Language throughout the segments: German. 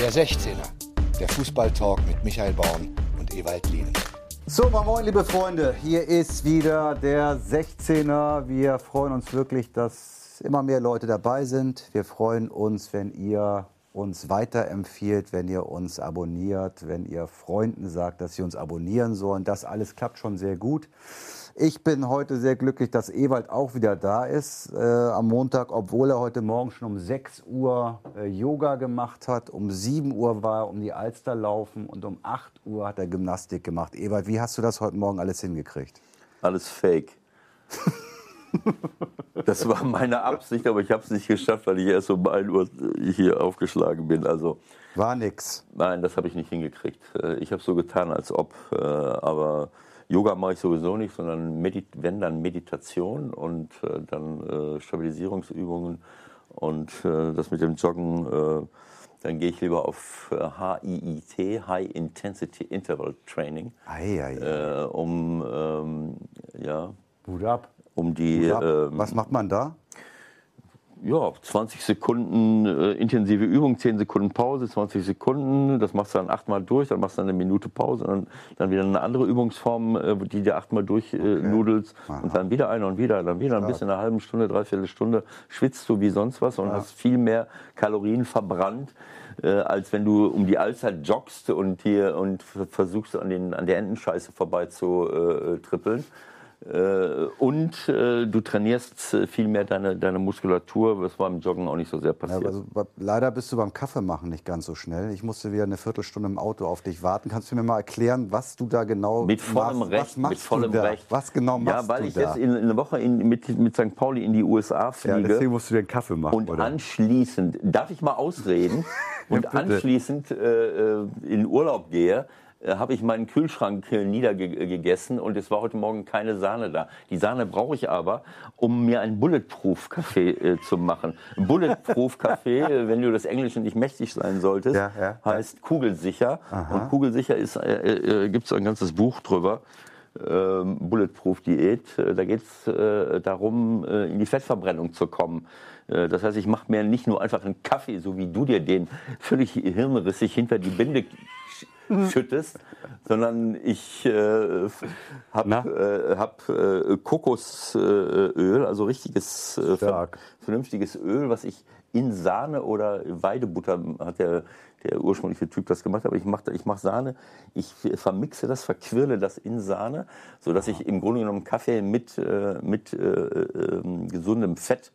Der 16er, der Fußballtalk mit Michael Baum und Ewald Lien. So, moin, liebe Freunde. Hier ist wieder der 16er. Wir freuen uns wirklich, dass immer mehr Leute dabei sind. Wir freuen uns, wenn ihr uns weiterempfiehlt, wenn ihr uns abonniert, wenn ihr Freunden sagt, dass sie uns abonnieren sollen. Das alles klappt schon sehr gut. Ich bin heute sehr glücklich, dass Ewald auch wieder da ist äh, am Montag, obwohl er heute Morgen schon um 6 Uhr äh, Yoga gemacht hat. Um 7 Uhr war er um die Alster laufen und um 8 Uhr hat er Gymnastik gemacht. Ewald, wie hast du das heute Morgen alles hingekriegt? Alles fake. das war meine Absicht, aber ich habe es nicht geschafft, weil ich erst um 1 Uhr hier aufgeschlagen bin. Also war nix. Nein, das habe ich nicht hingekriegt. Äh, ich habe so getan, als ob, äh, aber Yoga mache ich sowieso nicht, sondern wenn dann Meditation und äh, dann Stabilisierungsübungen und das mit dem Joggen, dann gehe ich lieber auf HIIT, High Intensity Interval Training, ei, ei, ei. Um ähm, ja, Hut ab. Um die. Ähm, Was macht man da? ja, 20 Sekunden äh, intensive Übung, 10 Sekunden Pause, 20 Sekunden, das machst du dann achtmal durch, dann machst du dann eine Minute Pause und dann, dann wieder eine andere Übungsform, äh, die du achtmal durchnudelst äh, okay. und dann wieder eine und wieder, dann wieder ein bisschen eine halbe Stunde, dreiviertel Stunde schwitzt du wie sonst was und ja. hast viel mehr Kalorien verbrannt, äh, als wenn du um die Allzeit joggst und, hier, und versuchst an, den, an der Entenscheiße vorbei zu äh, trippeln. Äh, und äh, du trainierst äh, viel mehr deine, deine Muskulatur, was beim Joggen auch nicht so sehr passiert. Ja, also, leider bist du beim Kaffeemachen nicht ganz so schnell. Ich musste wieder eine Viertelstunde im Auto auf dich warten. Kannst du mir mal erklären, was du da genau mit vollem machst? Recht, mit vollem Recht. Was genau machst du Ja, weil du ich da? jetzt in, in einer Woche in, mit, mit St. Pauli in die USA fliege. Ja, deswegen musst du dir einen Kaffee machen, Und oder? anschließend, darf ich mal ausreden? und ja, anschließend äh, in Urlaub gehe, habe ich meinen Kühlschrank niedergegessen und es war heute Morgen keine Sahne da. Die Sahne brauche ich aber, um mir einen Bulletproof-Kaffee äh, zu machen. Bulletproof-Kaffee, äh, wenn du das Englische nicht mächtig sein solltest, ja, ja, heißt kugelsicher. Aha. Und kugelsicher ist, äh, äh, gibt es ein ganzes Buch drüber. Ähm, Bulletproof-Diät. Da geht es äh, darum, äh, in die Fettverbrennung zu kommen. Äh, das heißt, ich mache mir nicht nur einfach einen Kaffee, so wie du dir den völlig hirnrissig hinter die Binde schüttest, sondern ich äh, habe äh, hab, äh, Kokosöl, also richtiges, äh, vernünftiges Öl, was ich in Sahne oder Weidebutter, hat der, der ursprüngliche Typ das gemacht, aber ich mache ich mach Sahne, ich vermixe das, verquirle das in Sahne, sodass ich im Grunde genommen Kaffee mit, äh, mit äh, ähm, gesundem Fett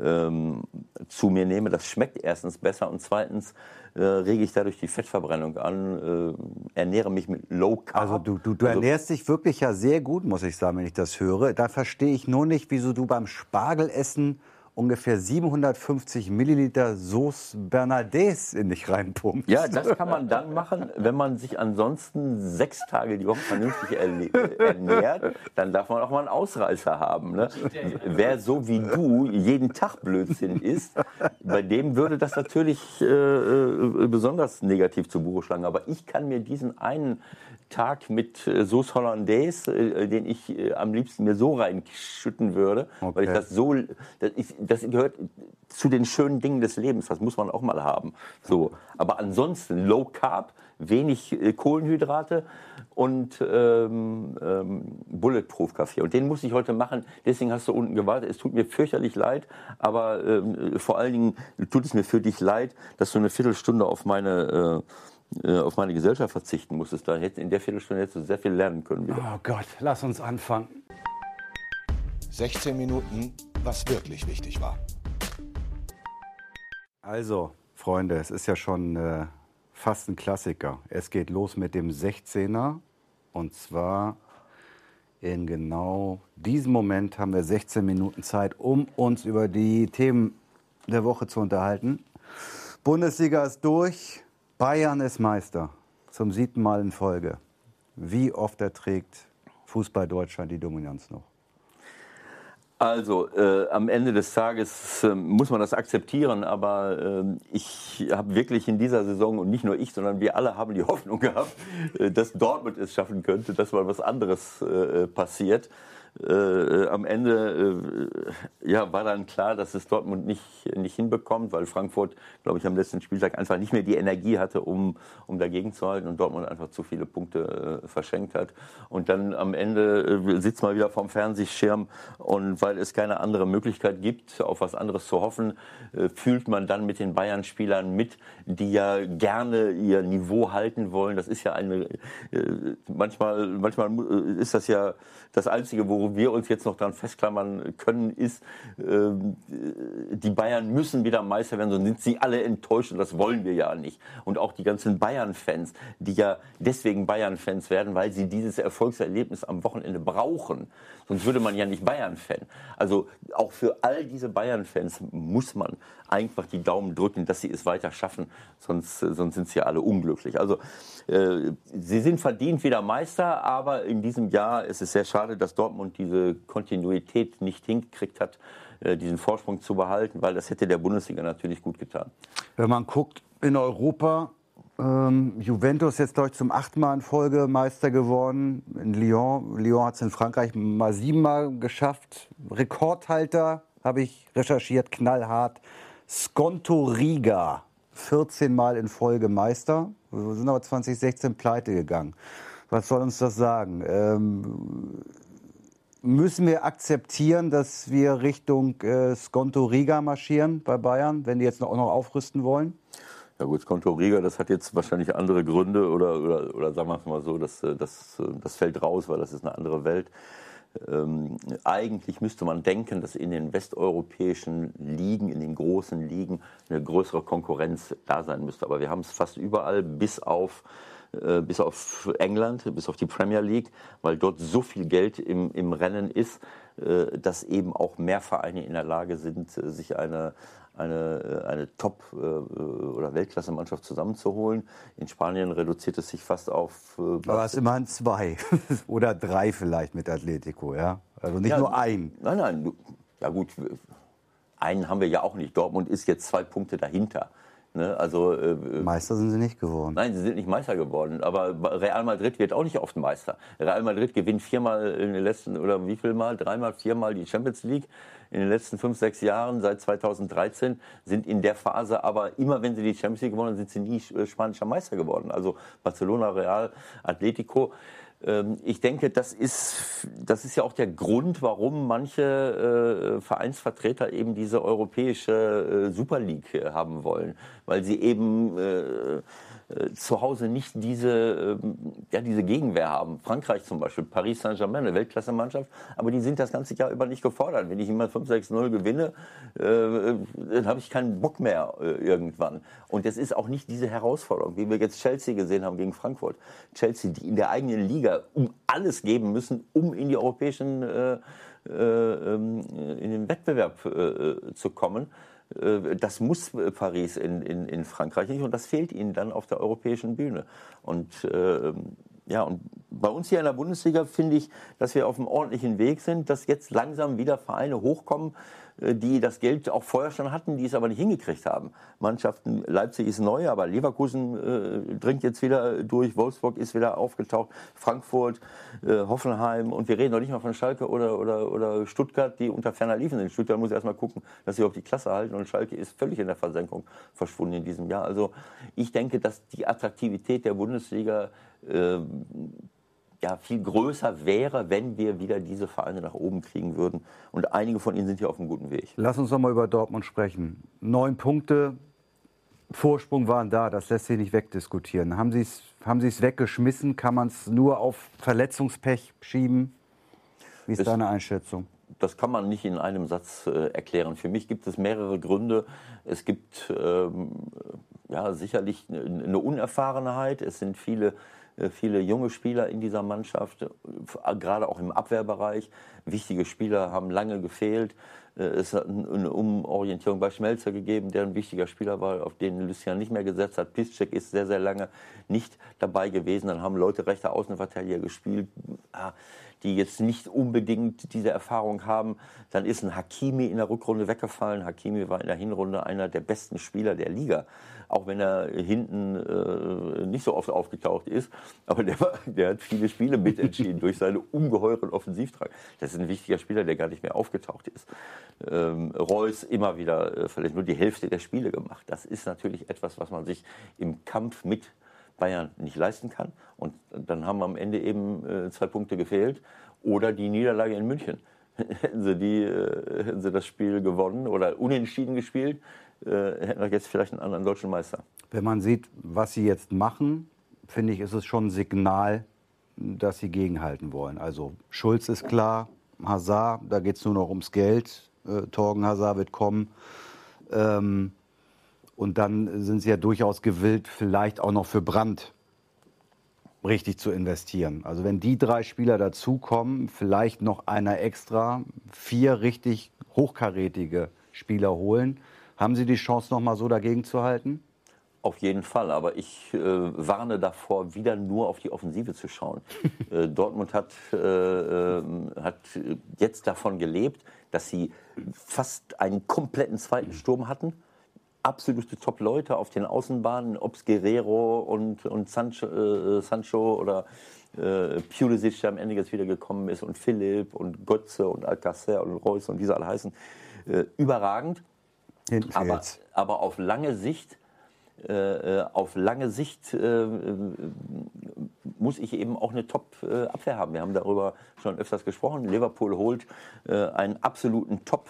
ähm, zu mir nehme. Das schmeckt erstens besser und zweitens äh, rege ich dadurch die Fettverbrennung an, äh, ernähre mich mit Low Carb. Also du, du, du Also- ernährst dich wirklich ja sehr gut, muss ich sagen, wenn ich das höre. Da verstehe ich nur nicht, wieso du beim Spargelessen ungefähr 750 Milliliter Sauce Bernadette in dich reinpumpst. Ja, das kann man dann machen, wenn man sich ansonsten sechs Tage die Woche vernünftig ernährt. Dann darf man auch mal einen Ausreißer haben. Ne? Wer so wie du jeden Tag Blödsinn isst, bei dem würde das natürlich äh, äh, besonders negativ zu Buche schlagen. Aber ich kann mir diesen einen Tag mit äh, Sauce Hollandaise, äh, den ich am liebsten mir so reinschütten würde, weil ich Okay. das so, das, ich, das gehört zu den schönen Dingen des Lebens. Das muss man auch mal haben. So, aber ansonsten Low Carb, wenig äh, Kohlenhydrate und ähm, ähm, Bulletproof Kaffee. Und den muss ich heute machen. Deswegen hast du unten gewartet. Es tut mir fürchterlich leid, aber ähm, vor allen Dingen tut es mir für dich leid, dass du eine Viertelstunde auf meine äh, äh, auf meine Gesellschaft verzichten musstest. Da hätte, in der Viertelstunde hättest du sehr viel lernen können. Wieder. Oh Gott, lass uns anfangen. 16 Minuten, was wirklich wichtig war. Also, Freunde, es ist ja schon äh, fast ein Klassiker. Es geht los mit dem 16er. Und zwar in genau diesem Moment haben wir 16 Minuten Zeit, um uns über die Themen der Woche zu unterhalten. Bundesliga ist durch, Bayern ist Meister. Zum siebten Mal in Folge. Wie oft erträgt Fußball Deutschland die Dominanz noch? Also äh, am Ende des Tages äh, muss man das akzeptieren, aber äh, ich habe wirklich in dieser Saison und nicht nur ich, sondern wir alle haben die Hoffnung gehabt, äh, dass Dortmund es schaffen könnte, dass mal was anderes äh, passiert. Äh, am Ende äh, ja, war dann klar, dass es Dortmund nicht, nicht hinbekommt, weil Frankfurt, glaube ich, am letzten Spieltag einfach nicht mehr die Energie hatte, um, um dagegen zu halten und Dortmund einfach zu viele Punkte äh, verschenkt hat. Und dann am Ende äh, sitzt man wieder vorm Fernsehschirm und weil es keine andere Möglichkeit gibt, auf was anderes zu hoffen, äh, fühlt man dann mit den Bayern-Spielern mit, die ja gerne ihr Niveau halten wollen. Das ist ja eine, äh, manchmal, manchmal äh, ist das ja das Einzige, wo wir uns jetzt noch dran festklammern können, ist, äh, die Bayern müssen wieder Meister werden, sonst sind sie alle enttäuscht und das wollen wir ja nicht. Und auch die ganzen Bayern-Fans, die ja deswegen Bayern-Fans werden, weil sie dieses Erfolgserlebnis am Wochenende brauchen. Sonst würde man ja nicht Bayern-Fan. Also auch für all diese Bayern-Fans muss man einfach die Daumen drücken, dass sie es weiter schaffen, sonst, sonst sind sie ja alle unglücklich. Also äh, sie sind verdient wieder Meister, aber in diesem Jahr ist es sehr schade, dass Dortmund diese Kontinuität nicht hingekriegt hat, äh, diesen Vorsprung zu behalten, weil das hätte der Bundesliga natürlich gut getan. Wenn man guckt in Europa, ähm, Juventus jetzt, glaube ich, zum achten Mal in Folge Meister geworden. In Lyon. Lyon hat es in Frankreich mal siebenmal geschafft. Rekordhalter, habe ich recherchiert, knallhart. Skonto Riga, 14 Mal in Folge Meister. Wir sind aber 2016 pleite gegangen. Was soll uns das sagen? Ähm, müssen wir akzeptieren, dass wir Richtung äh, Skonto Riga marschieren bei Bayern, wenn die jetzt auch noch aufrüsten wollen? Ja gut, Skonto Riga, das hat jetzt wahrscheinlich andere Gründe oder, oder, oder sagen wir es mal so, das, äh, das, äh, das fällt raus, weil das ist eine andere Welt. Ähm, eigentlich müsste man denken, dass in den westeuropäischen Ligen, in den großen Ligen, eine größere Konkurrenz da sein müsste. Aber wir haben es fast überall, bis auf, äh, bis auf England, bis auf die Premier League, weil dort so viel Geld im, im Rennen ist, äh, dass eben auch mehr Vereine in der Lage sind, sich eine, eine, äh, eine Top- äh, oder Weltklasse-Mannschaft zusammenzuholen. In Spanien reduziert es sich fast auf. Äh, Aber es immerhin zwei oder drei vielleicht mit Atletico, ja? Also nicht ja, nur ein. Nein, nein. Ja gut, einen haben wir ja auch nicht. Dortmund ist jetzt zwei Punkte dahinter. Ne? Also, äh, Meister sind sie nicht geworden. Nein, sie sind nicht Meister geworden. Aber Real Madrid wird auch nicht oft Meister. Real Madrid gewinnt viermal in den letzten, oder wie viel Mal? Dreimal, viermal die Champions League in den letzten fünf, sechs Jahren, seit 2013, sind in der Phase aber immer, wenn sie die Champions League gewonnen haben, sind sie nie äh, spanischer Meister geworden. Also Barcelona, Real, Atletico. Ähm, ich denke, das ist, das ist ja auch der Grund, warum manche äh, Vereinsvertreter eben diese europäische äh, Super League haben wollen, weil sie eben äh, zu Hause nicht diese, äh, ja, diese Gegenwehr haben. Frankreich zum Beispiel, Paris Saint-Germain, eine Weltklasse-Mannschaft, aber die sind das ganze Jahr über nicht gefordert. Wenn ich immer 5-6-0 gewinne, äh, dann habe ich keinen Bock mehr äh, irgendwann. Und es ist auch nicht diese Herausforderung, wie wir jetzt Chelsea gesehen haben gegen Frankfurt. Chelsea, die in der eigenen Liga um alles geben müssen, um in die europäischen, äh ähm, in den Wettbewerb zu kommen. Äh, das muss Paris in, in, in Frankreich nicht und das fehlt ihnen dann auf der europäischen Bühne. Und äh, ja, und bei uns hier in der Bundesliga finde ich, dass wir auf einem ordentlichen Weg sind, dass jetzt langsam wieder Vereine hochkommen, äh, die das Geld auch vorher schon hatten, die es aber nicht hingekriegt haben. Mannschaften, Leipzig ist neu, aber Leverkusen äh, dringt jetzt wieder durch, Wolfsburg ist wieder aufgetaucht, Frankfurt, äh, Hoffenheim und wir reden noch nicht mal von Schalke oder, oder, oder Stuttgart, die unter ferner liefen sind. Stuttgart muss erstmal gucken, dass sie auf die Klasse halten und Schalke ist völlig in der Versenkung verschwunden in diesem Jahr. Also ich denke, dass die Attraktivität der Bundesliga äh, ja, viel größer wäre, wenn wir wieder diese Vereine nach oben kriegen würden. Und einige von ihnen sind hier auf einem guten Weg. Lass uns noch mal über Dortmund sprechen. Neun Punkte, Vorsprung waren da, das lässt sich nicht wegdiskutieren. Haben Sie es haben weggeschmissen? Kann man es nur auf Verletzungspech schieben? Wie ist es, deine Einschätzung? Das kann man nicht in einem Satz äh, erklären. Für mich gibt es mehrere Gründe. Es gibt ähm, ja, sicherlich eine Unerfahrenheit. Es sind viele viele junge Spieler in dieser Mannschaft, äh, gerade auch im Abwehrbereich. Wichtige Spieler haben lange gefehlt. Äh, es hat eine Umorientierung bei Schmelzer gegeben, der ein wichtiger Spieler war, auf den Lucian nicht mehr gesetzt hat. Piszczek ist sehr, sehr lange nicht dabei gewesen. Dann haben Leute rechter Außenverteidiger gespielt, ah, die jetzt nicht unbedingt diese Erfahrung haben. Dann ist ein Hakimi in der Rückrunde weggefallen. Hakimi war in der Hinrunde einer der besten Spieler der Liga auch wenn er hinten äh, nicht so oft aufgetaucht ist. aber der, war, der hat viele Spiele mitentschieden durch seine ungeheuren Offensivtrag. Das ist ein wichtiger Spieler, der gar nicht mehr aufgetaucht ist. Ähm, Reus immer wieder äh, vielleicht nur die Hälfte der Spiele gemacht. Das ist natürlich etwas, was man sich im Kampf mit Bayern nicht leisten kann. Und dann haben am Ende eben äh, zwei Punkte gefehlt oder die Niederlage in München. hätten sie, die, äh, hätten sie das Spiel gewonnen oder unentschieden gespielt, äh, hätten wir jetzt vielleicht einen anderen deutschen Meister. Wenn man sieht, was sie jetzt machen, finde ich, ist es schon ein Signal, dass sie gegenhalten wollen. Also Schulz ist klar, Hazard, da geht es nur noch ums Geld. Äh, Torgen Hazard wird kommen. Ähm, und dann sind sie ja durchaus gewillt, vielleicht auch noch für Brandt richtig zu investieren. Also wenn die drei Spieler dazukommen, vielleicht noch einer extra, vier richtig hochkarätige Spieler holen, haben sie die Chance, noch mal so dagegen zu halten? Auf jeden Fall, aber ich äh, warne davor, wieder nur auf die Offensive zu schauen. äh, Dortmund hat, äh, ähm, hat jetzt davon gelebt, dass sie fast einen kompletten zweiten Sturm hatten absolute Top-Leute auf den Außenbahnen, ob es Guerrero und, und Sancho, äh, Sancho oder äh, Pulisic, der am Ende jetzt wieder gekommen ist, und Philipp und Götze und Alcacer und Reus und wie sie alle heißen, äh, überragend. Aber, aber, auf lange Sicht, äh, äh auf lange Sicht äh, äh, muss ich eben auch eine Top-Abwehr haben. Wir haben darüber schon öfters gesprochen. Liverpool holt einen absoluten Top-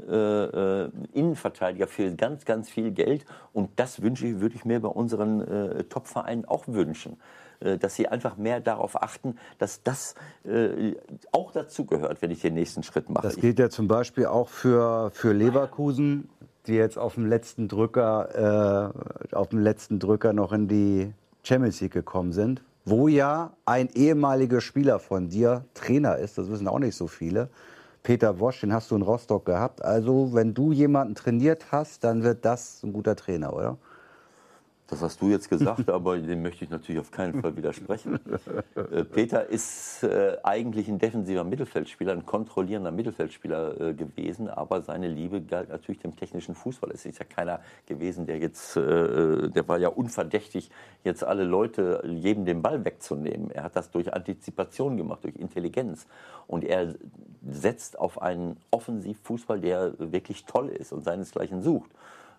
äh, äh, Innenverteidiger für ganz, ganz viel Geld. Und das wünsche ich, würde ich mir bei unseren äh, Top-Vereinen auch wünschen äh, dass sie einfach mehr darauf achten, dass das äh, auch dazu gehört, wenn ich den nächsten Schritt mache. Das gilt ja zum Beispiel auch für, für Leverkusen, die jetzt auf dem letzten Drücker, äh, auf dem letzten Drücker noch in die Champions League gekommen sind, wo ja ein ehemaliger Spieler von dir Trainer ist. Das wissen auch nicht so viele. Peter Wosch, den hast du in Rostock gehabt. Also, wenn du jemanden trainiert hast, dann wird das ein guter Trainer, oder? Das hast du jetzt gesagt, aber dem möchte ich natürlich auf keinen Fall widersprechen. Äh, Peter ist äh, eigentlich ein defensiver Mittelfeldspieler, ein kontrollierender Mittelfeldspieler äh, gewesen, aber seine Liebe galt natürlich dem technischen Fußball. Es ist ja keiner gewesen, der jetzt, äh, der war ja unverdächtig, jetzt alle Leute, jedem den Ball wegzunehmen. Er hat das durch Antizipation gemacht, durch Intelligenz. Und er setzt auf einen Offensivfußball, der wirklich toll ist und seinesgleichen sucht.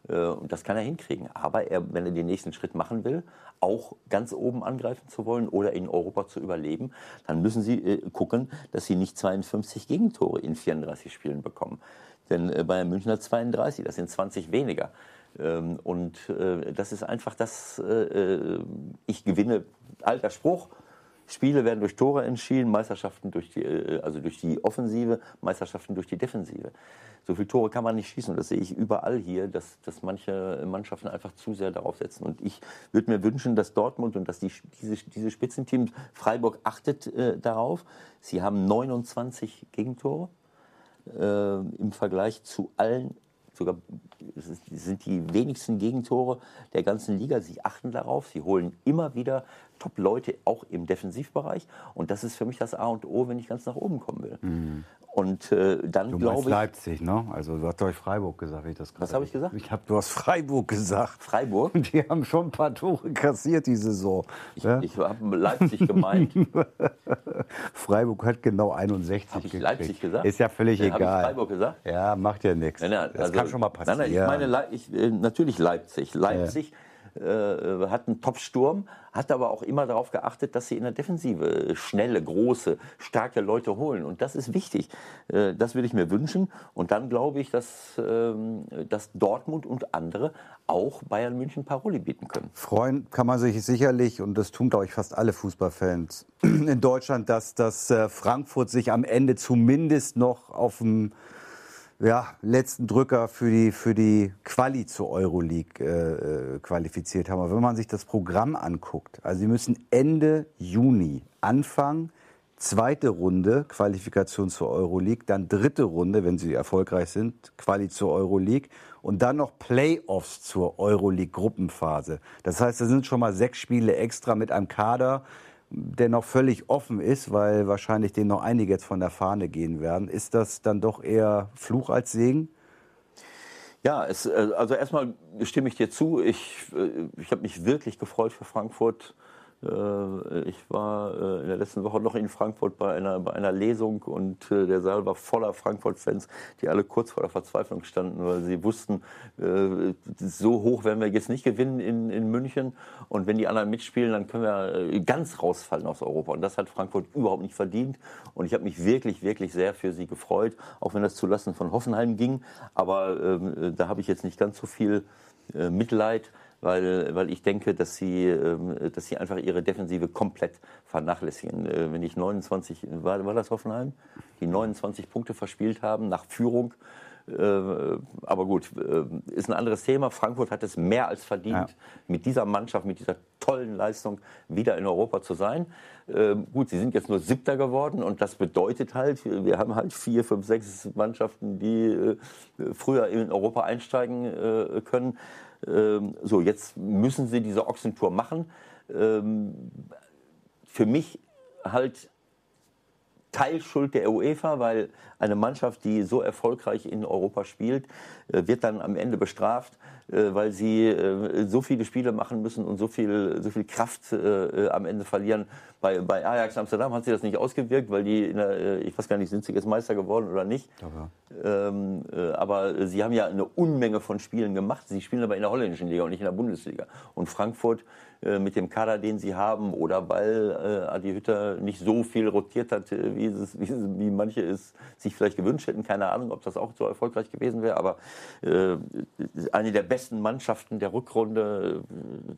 Äh, und das kann er hinkriegen. Aber er, wenn er den nächsten Schritt machen will, auch ganz oben angreifen zu wollen oder in Europa zu überleben, dann müssen sie äh, gucken, dass sie nicht 52 Gegentore in 34 Spielen bekommen. Denn äh, Bayern München hat 32, das sind 20 weniger. Ähm, und das ist einfach das, ich gewinne, alter Spruch, Spiele werden durch Tore entschieden, Meisterschaften durch die, also durch die Offensive, Meisterschaften durch die Defensive so viele Tore kann man nicht schießen. Und das sehe ich überall hier, dass, dass manche Mannschaften einfach zu sehr darauf setzen. Und ich würde mir wünschen, dass Dortmund und dass die, diese, diese Spitzenteams, Freiburg achtet äh, darauf. Sie haben 29 Gegentore äh, im Vergleich zu allen sogar sind die wenigsten Gegentore der ganzen Liga. Sie achten darauf, sie holen immer wieder Top-Leute, auch im Defensivbereich. Und das ist für mich das A und O, wenn ich ganz nach oben kommen will. Mhm. Und äh, dann glaube ich. Leipzig, ne? Also du hast doch Freiburg gesagt, wie ich das Was habe ich gesagt? Ich habe du hast Freiburg gesagt. Freiburg? Die haben schon ein paar Tore kassiert die Saison. Ich, ja? ich habe Leipzig gemeint. Freiburg hat genau 61 hab ich gekriegt. Leipzig gesagt? Ist ja völlig ja, egal. Ich Freiburg gesagt? Ja, macht ja nichts. Nein, nein, das also, kann schon mal passieren. Nein, nein, ich meine ich, äh, natürlich Leipzig. Leipzig. Ja äh, hat einen Top-Sturm, hat aber auch immer darauf geachtet, dass sie in der Defensive schnelle, große, starke Leute holen. Und das ist wichtig. Äh, das würde ich mir wünschen. Und dann glaube ich, dass, ähm, dass Dortmund und andere auch Bayern München Paroli bieten können. Freuen kann man sich sicherlich, und das tun, glaube ich, fast alle Fußballfans in Deutschland, dass, dass äh, Frankfurt sich am Ende zumindest noch auf dem ja, letzten Drücker für die, für die Quali zur Euroleague äh, äh, qualifiziert haben. Aber wenn man sich das Programm anguckt, also sie müssen Ende Juni anfangen, zweite Runde Qualifikation zur Euroleague, dann dritte Runde, wenn sie erfolgreich sind, Quali zur Euroleague und dann noch Playoffs zur Euroleague Gruppenphase. Das heißt, da sind schon mal sechs Spiele extra mit einem Kader, der noch völlig offen ist, weil wahrscheinlich den noch einige jetzt von der Fahne gehen werden. Ist das dann doch eher Fluch als Segen? Ja, es, äh, also erstmal stimme ich dir zu. Ich, äh, ich habe mich wirklich gefreut für Frankfurt, ich war äh, in der letzten Woche noch in Frankfurt bei einer, bei einer Lesung und äh, der Saal war voller Frankfurt-Fans, die alle kurz vor der Verzweiflung standen, weil sie wussten, so hoch werden wir jetzt nicht gewinnen in, in München. Und wenn die anderen mitspielen, dann können wir ganz rausfallen aus Europa. Und das hat Frankfurt überhaupt nicht verdient. Und ich habe mich wirklich, wirklich sehr für sie gefreut, auch wenn das zulassen von Hoffenheim ging. Aber äh, da habe ich jetzt nicht ganz so viel äh, Mitleid weil, weil ich denke, dass sie, ähm, dass sie einfach ihre Defensive komplett vernachlässigen. Äh, wenn ich 29, war, war das Hoffenheim? Die 29 Punkte verspielt haben nach Führung. Äh, aber gut, äh, ist ein anderes Thema. Frankfurt hat es mehr als verdient, ja. mit dieser Mannschaft, mit dieser tollen Leistung wieder in Europa zu sein. Gut, sie sind jetzt nur Siebter geworden und das bedeutet halt, wir haben halt vier, fünf, sechs Mannschaften, die früher in Europa einsteigen können. Ähm, so, jetzt müssen sie diese Ochsentour machen. Ähm, für mich halt Teilschuld der UEFA, weil eine Mannschaft, die so erfolgreich in Europa spielt, äh, wird dann am Ende bestraft, äh, weil sie äh, so viele Spiele machen müssen und so viel, so viel Kraft am Ende verlieren. Bei, bei Ajax Amsterdam hat sich das nicht ausgewirkt, weil die, der, ich weiß gar nicht, sind sie jetzt Meister geworden oder nicht. Aber. Ähm, aber sie haben ja eine Unmenge von Spielen gemacht. Sie spielen aber in der holländischen Liga und nicht in der Bundesliga. Und Frankfurt äh, mit dem Kader, den sie haben, oder weil äh, Adi Hütter nicht so viel rotiert hat, äh, wie, es, wie, wie, manche es sich vielleicht gewünscht hätten. Keine Ahnung, ob das auch so erfolgreich gewesen wäre, aber äh, eine der besten Mannschaften der Rückrunde äh,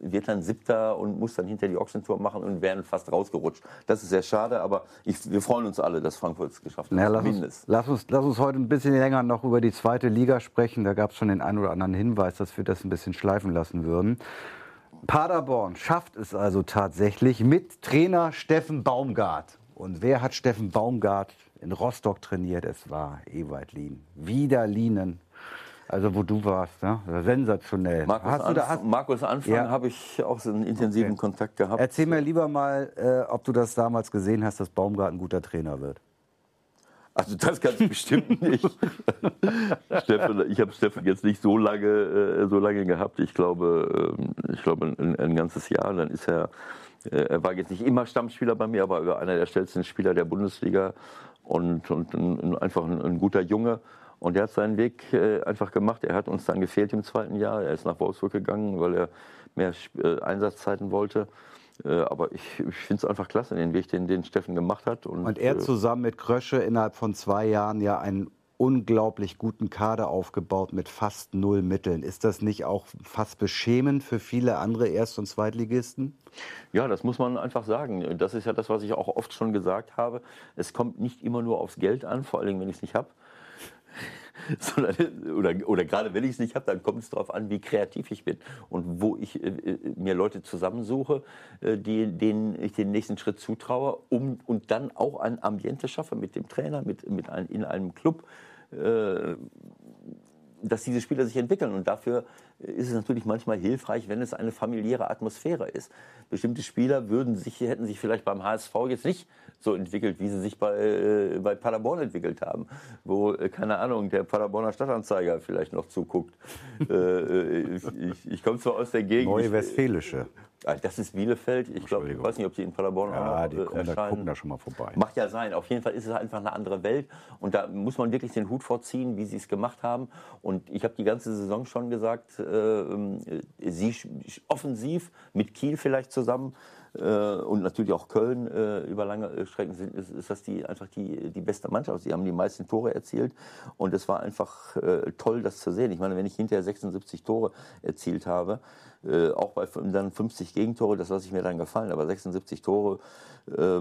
wird dann Siebter und muss dann hinter die Ochsentour machen und werden fast rausgerutscht. Das ist sehr schade, aber ich, wir freuen uns alle, dass Frankfurt es geschafft hat. Ja, lass, uns, lass, uns, lass uns heute ein bisschen länger noch über die zweite Liga sprechen. Da gab es schon den einen oder anderen Hinweis, dass wir das ein bisschen schleifen lassen würden. Paderborn schafft es also tatsächlich mit Trainer Steffen Baumgart. Und wer hat Steffen Baumgart in Rostock trainiert? Es war Ewald Lien. Wieder Lienen. Also wo du warst, ne? sensationell. Markus, hast Anf hast Markus Anfang ja. habe ich auch so einen intensiven okay. Kontakt gehabt. Erzähl mir lieber mal, äh, ob du das damals gesehen hast, dass Baumgart ein guter Trainer wird. Also das ganz bestimmt nicht. Steffen, ich habe Steffen jetzt nicht so lange, äh, so lange gehabt. Ich glaube, äh, ich glaube ein, ein, ganzes Jahr. Dann ist er, äh, er war jetzt nicht immer Stammspieler bei mir, aber einer der schnellsten Spieler der Bundesliga und, und ein, einfach ein, ein, guter Junge. Und er hat seinen Weg äh, einfach gemacht. Er hat uns dann gefehlt im zweiten Jahr. Er ist nach Wolfsburg gegangen, weil er mehr äh, Einsatzzeiten wollte. Äh, aber ich, ich finde es einfach klasse, den Weg, den, den Steffen gemacht hat. Und, und er zusammen mit Krösche innerhalb von zwei Jahren ja einen unglaublich guten Kader aufgebaut mit fast null Mitteln. Ist das nicht auch fast beschämend für viele andere Erst- und Zweitligisten? Ja, das muss man einfach sagen. Das ist ja das, was ich auch oft schon gesagt habe. Es kommt nicht immer nur aufs Geld an, vor allem wenn ich es nicht habe. sondern, oder, oder gerade wenn ich es nicht habe, dann kommt es darauf an, wie kreativ ich bin und wo ich äh, äh, mir Leute zusammensuche, äh, die, denen ich den nächsten Schritt zutraue um, und dann auch ein Ambiente schaffe mit dem Trainer, mit, mit ein, in einem Club. Äh, dass diese Spieler sich entwickeln. Und dafür ist es natürlich manchmal hilfreich, wenn es eine familiäre Atmosphäre ist. Bestimmte Spieler würden sich, hätten sich vielleicht beim HSV jetzt nicht so entwickelt, wie sie sich bei, äh, bei Paderborn entwickelt haben, wo, äh, keine Ahnung, der Paderborner Stadtanzeiger vielleicht noch zuguckt. äh, äh ich, ich, ich komme zwar aus der Gegend. Neue Westfälische. Ah, das ist Bielefeld. Ich glaube, ich weiß nicht, ob die in Paderborn ja, auch noch, die kommen, erscheinen. Da, gucken da schon mal vorbei. Macht ja sein. Auf jeden Fall ist es einfach eine andere Welt. Und da muss man wirklich den Hut vorziehen, wie sie es gemacht haben. Und ich habe die ganze Saison schon gesagt, äh, sie offensiv mit Kiel vielleicht zusammen äh, und natürlich auch Köln äh, über lange Strecken sind, ist, ist, das die, einfach die, die beste Mannschaft. Sie haben die meisten Tore erzielt und es war einfach äh, toll, das zu sehen. Ich meine, wenn ich hinterher 76 Tore erzielt habe, äh, auch bei dann 50 Gegentore, das lasse ich mir dann gefallen, aber 76 Tore, äh,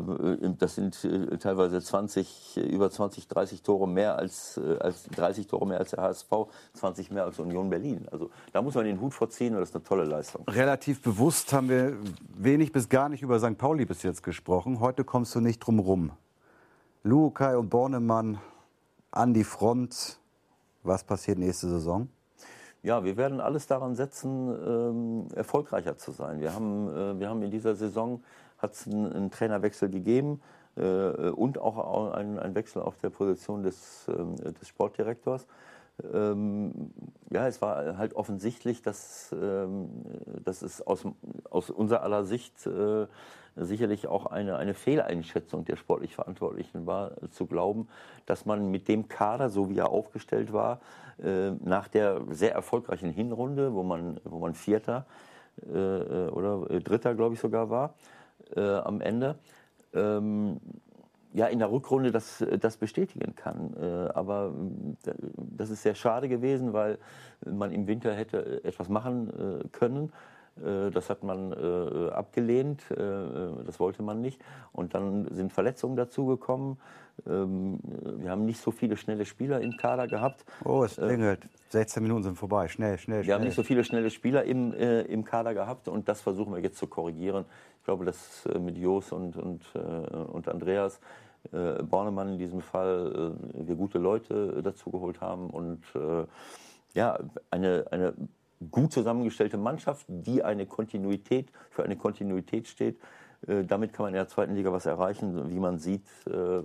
das sind äh, teilweise 20, über 20, 30 Tore mehr als, als 30 Tore mehr als der HSV, 20 mehr als Union Berlin. Also da muss man den Hut vorziehen und das ist eine tolle Leistung. Relativ bewusst haben wir wenig bis gar nicht über St. Pauli bis jetzt gesprochen. Heute kommst du nicht drum rum. Lukai und Bornemann an die Front. Was passiert nächste Saison? Ja, wir werden alles daran setzen, ähm, erfolgreicher zu sein. Wir haben, äh, wir haben in dieser Saison hat's einen, einen Trainerwechsel gegeben äh, und auch einen, einen, Wechsel auf der Position des, äh, des Sportdirektors. ähm, ja, es war halt offensichtlich, dass, ähm, dass es aus, aus unserer aller Sicht äh, sicherlich auch eine, eine Fehleinschätzung der sportlich Verantwortlichen war, zu glauben, dass man mit dem Kader, so wie er aufgestellt war, äh, nach der sehr erfolgreichen Hinrunde, wo man, wo man Vierter äh, oder Dritter, glaube ich, sogar war, äh, am Ende, ähm, ja, in der Rückrunde das, das bestätigen kann. Äh, aber äh, das ist sehr schade gewesen, weil man im Winter hätte etwas machen äh, können. Das hat man abgelehnt, das wollte man nicht. Und dann sind Verletzungen dazugekommen. Ähm, wir haben nicht so viele schnelle Spieler im Kader gehabt. Oh, es klingelt. 16 Minuten sind vorbei. Schnell, schnell, schnell. Wir haben nicht so viele schnelle Spieler im, im Kader gehabt und das versuchen wir jetzt zu korrigieren. Ich glaube, dass mit Jos und, und, und Andreas äh, Bornemann in diesem Fall äh, wir gute Leute dazu geholt haben und äh, ja, eine, eine gut zusammengestellte Mannschaft, die eine Kontinuität, für eine Kontinuität steht. Äh, damit kann man in der zweiten Liga was erreichen. Wie man sieht, äh,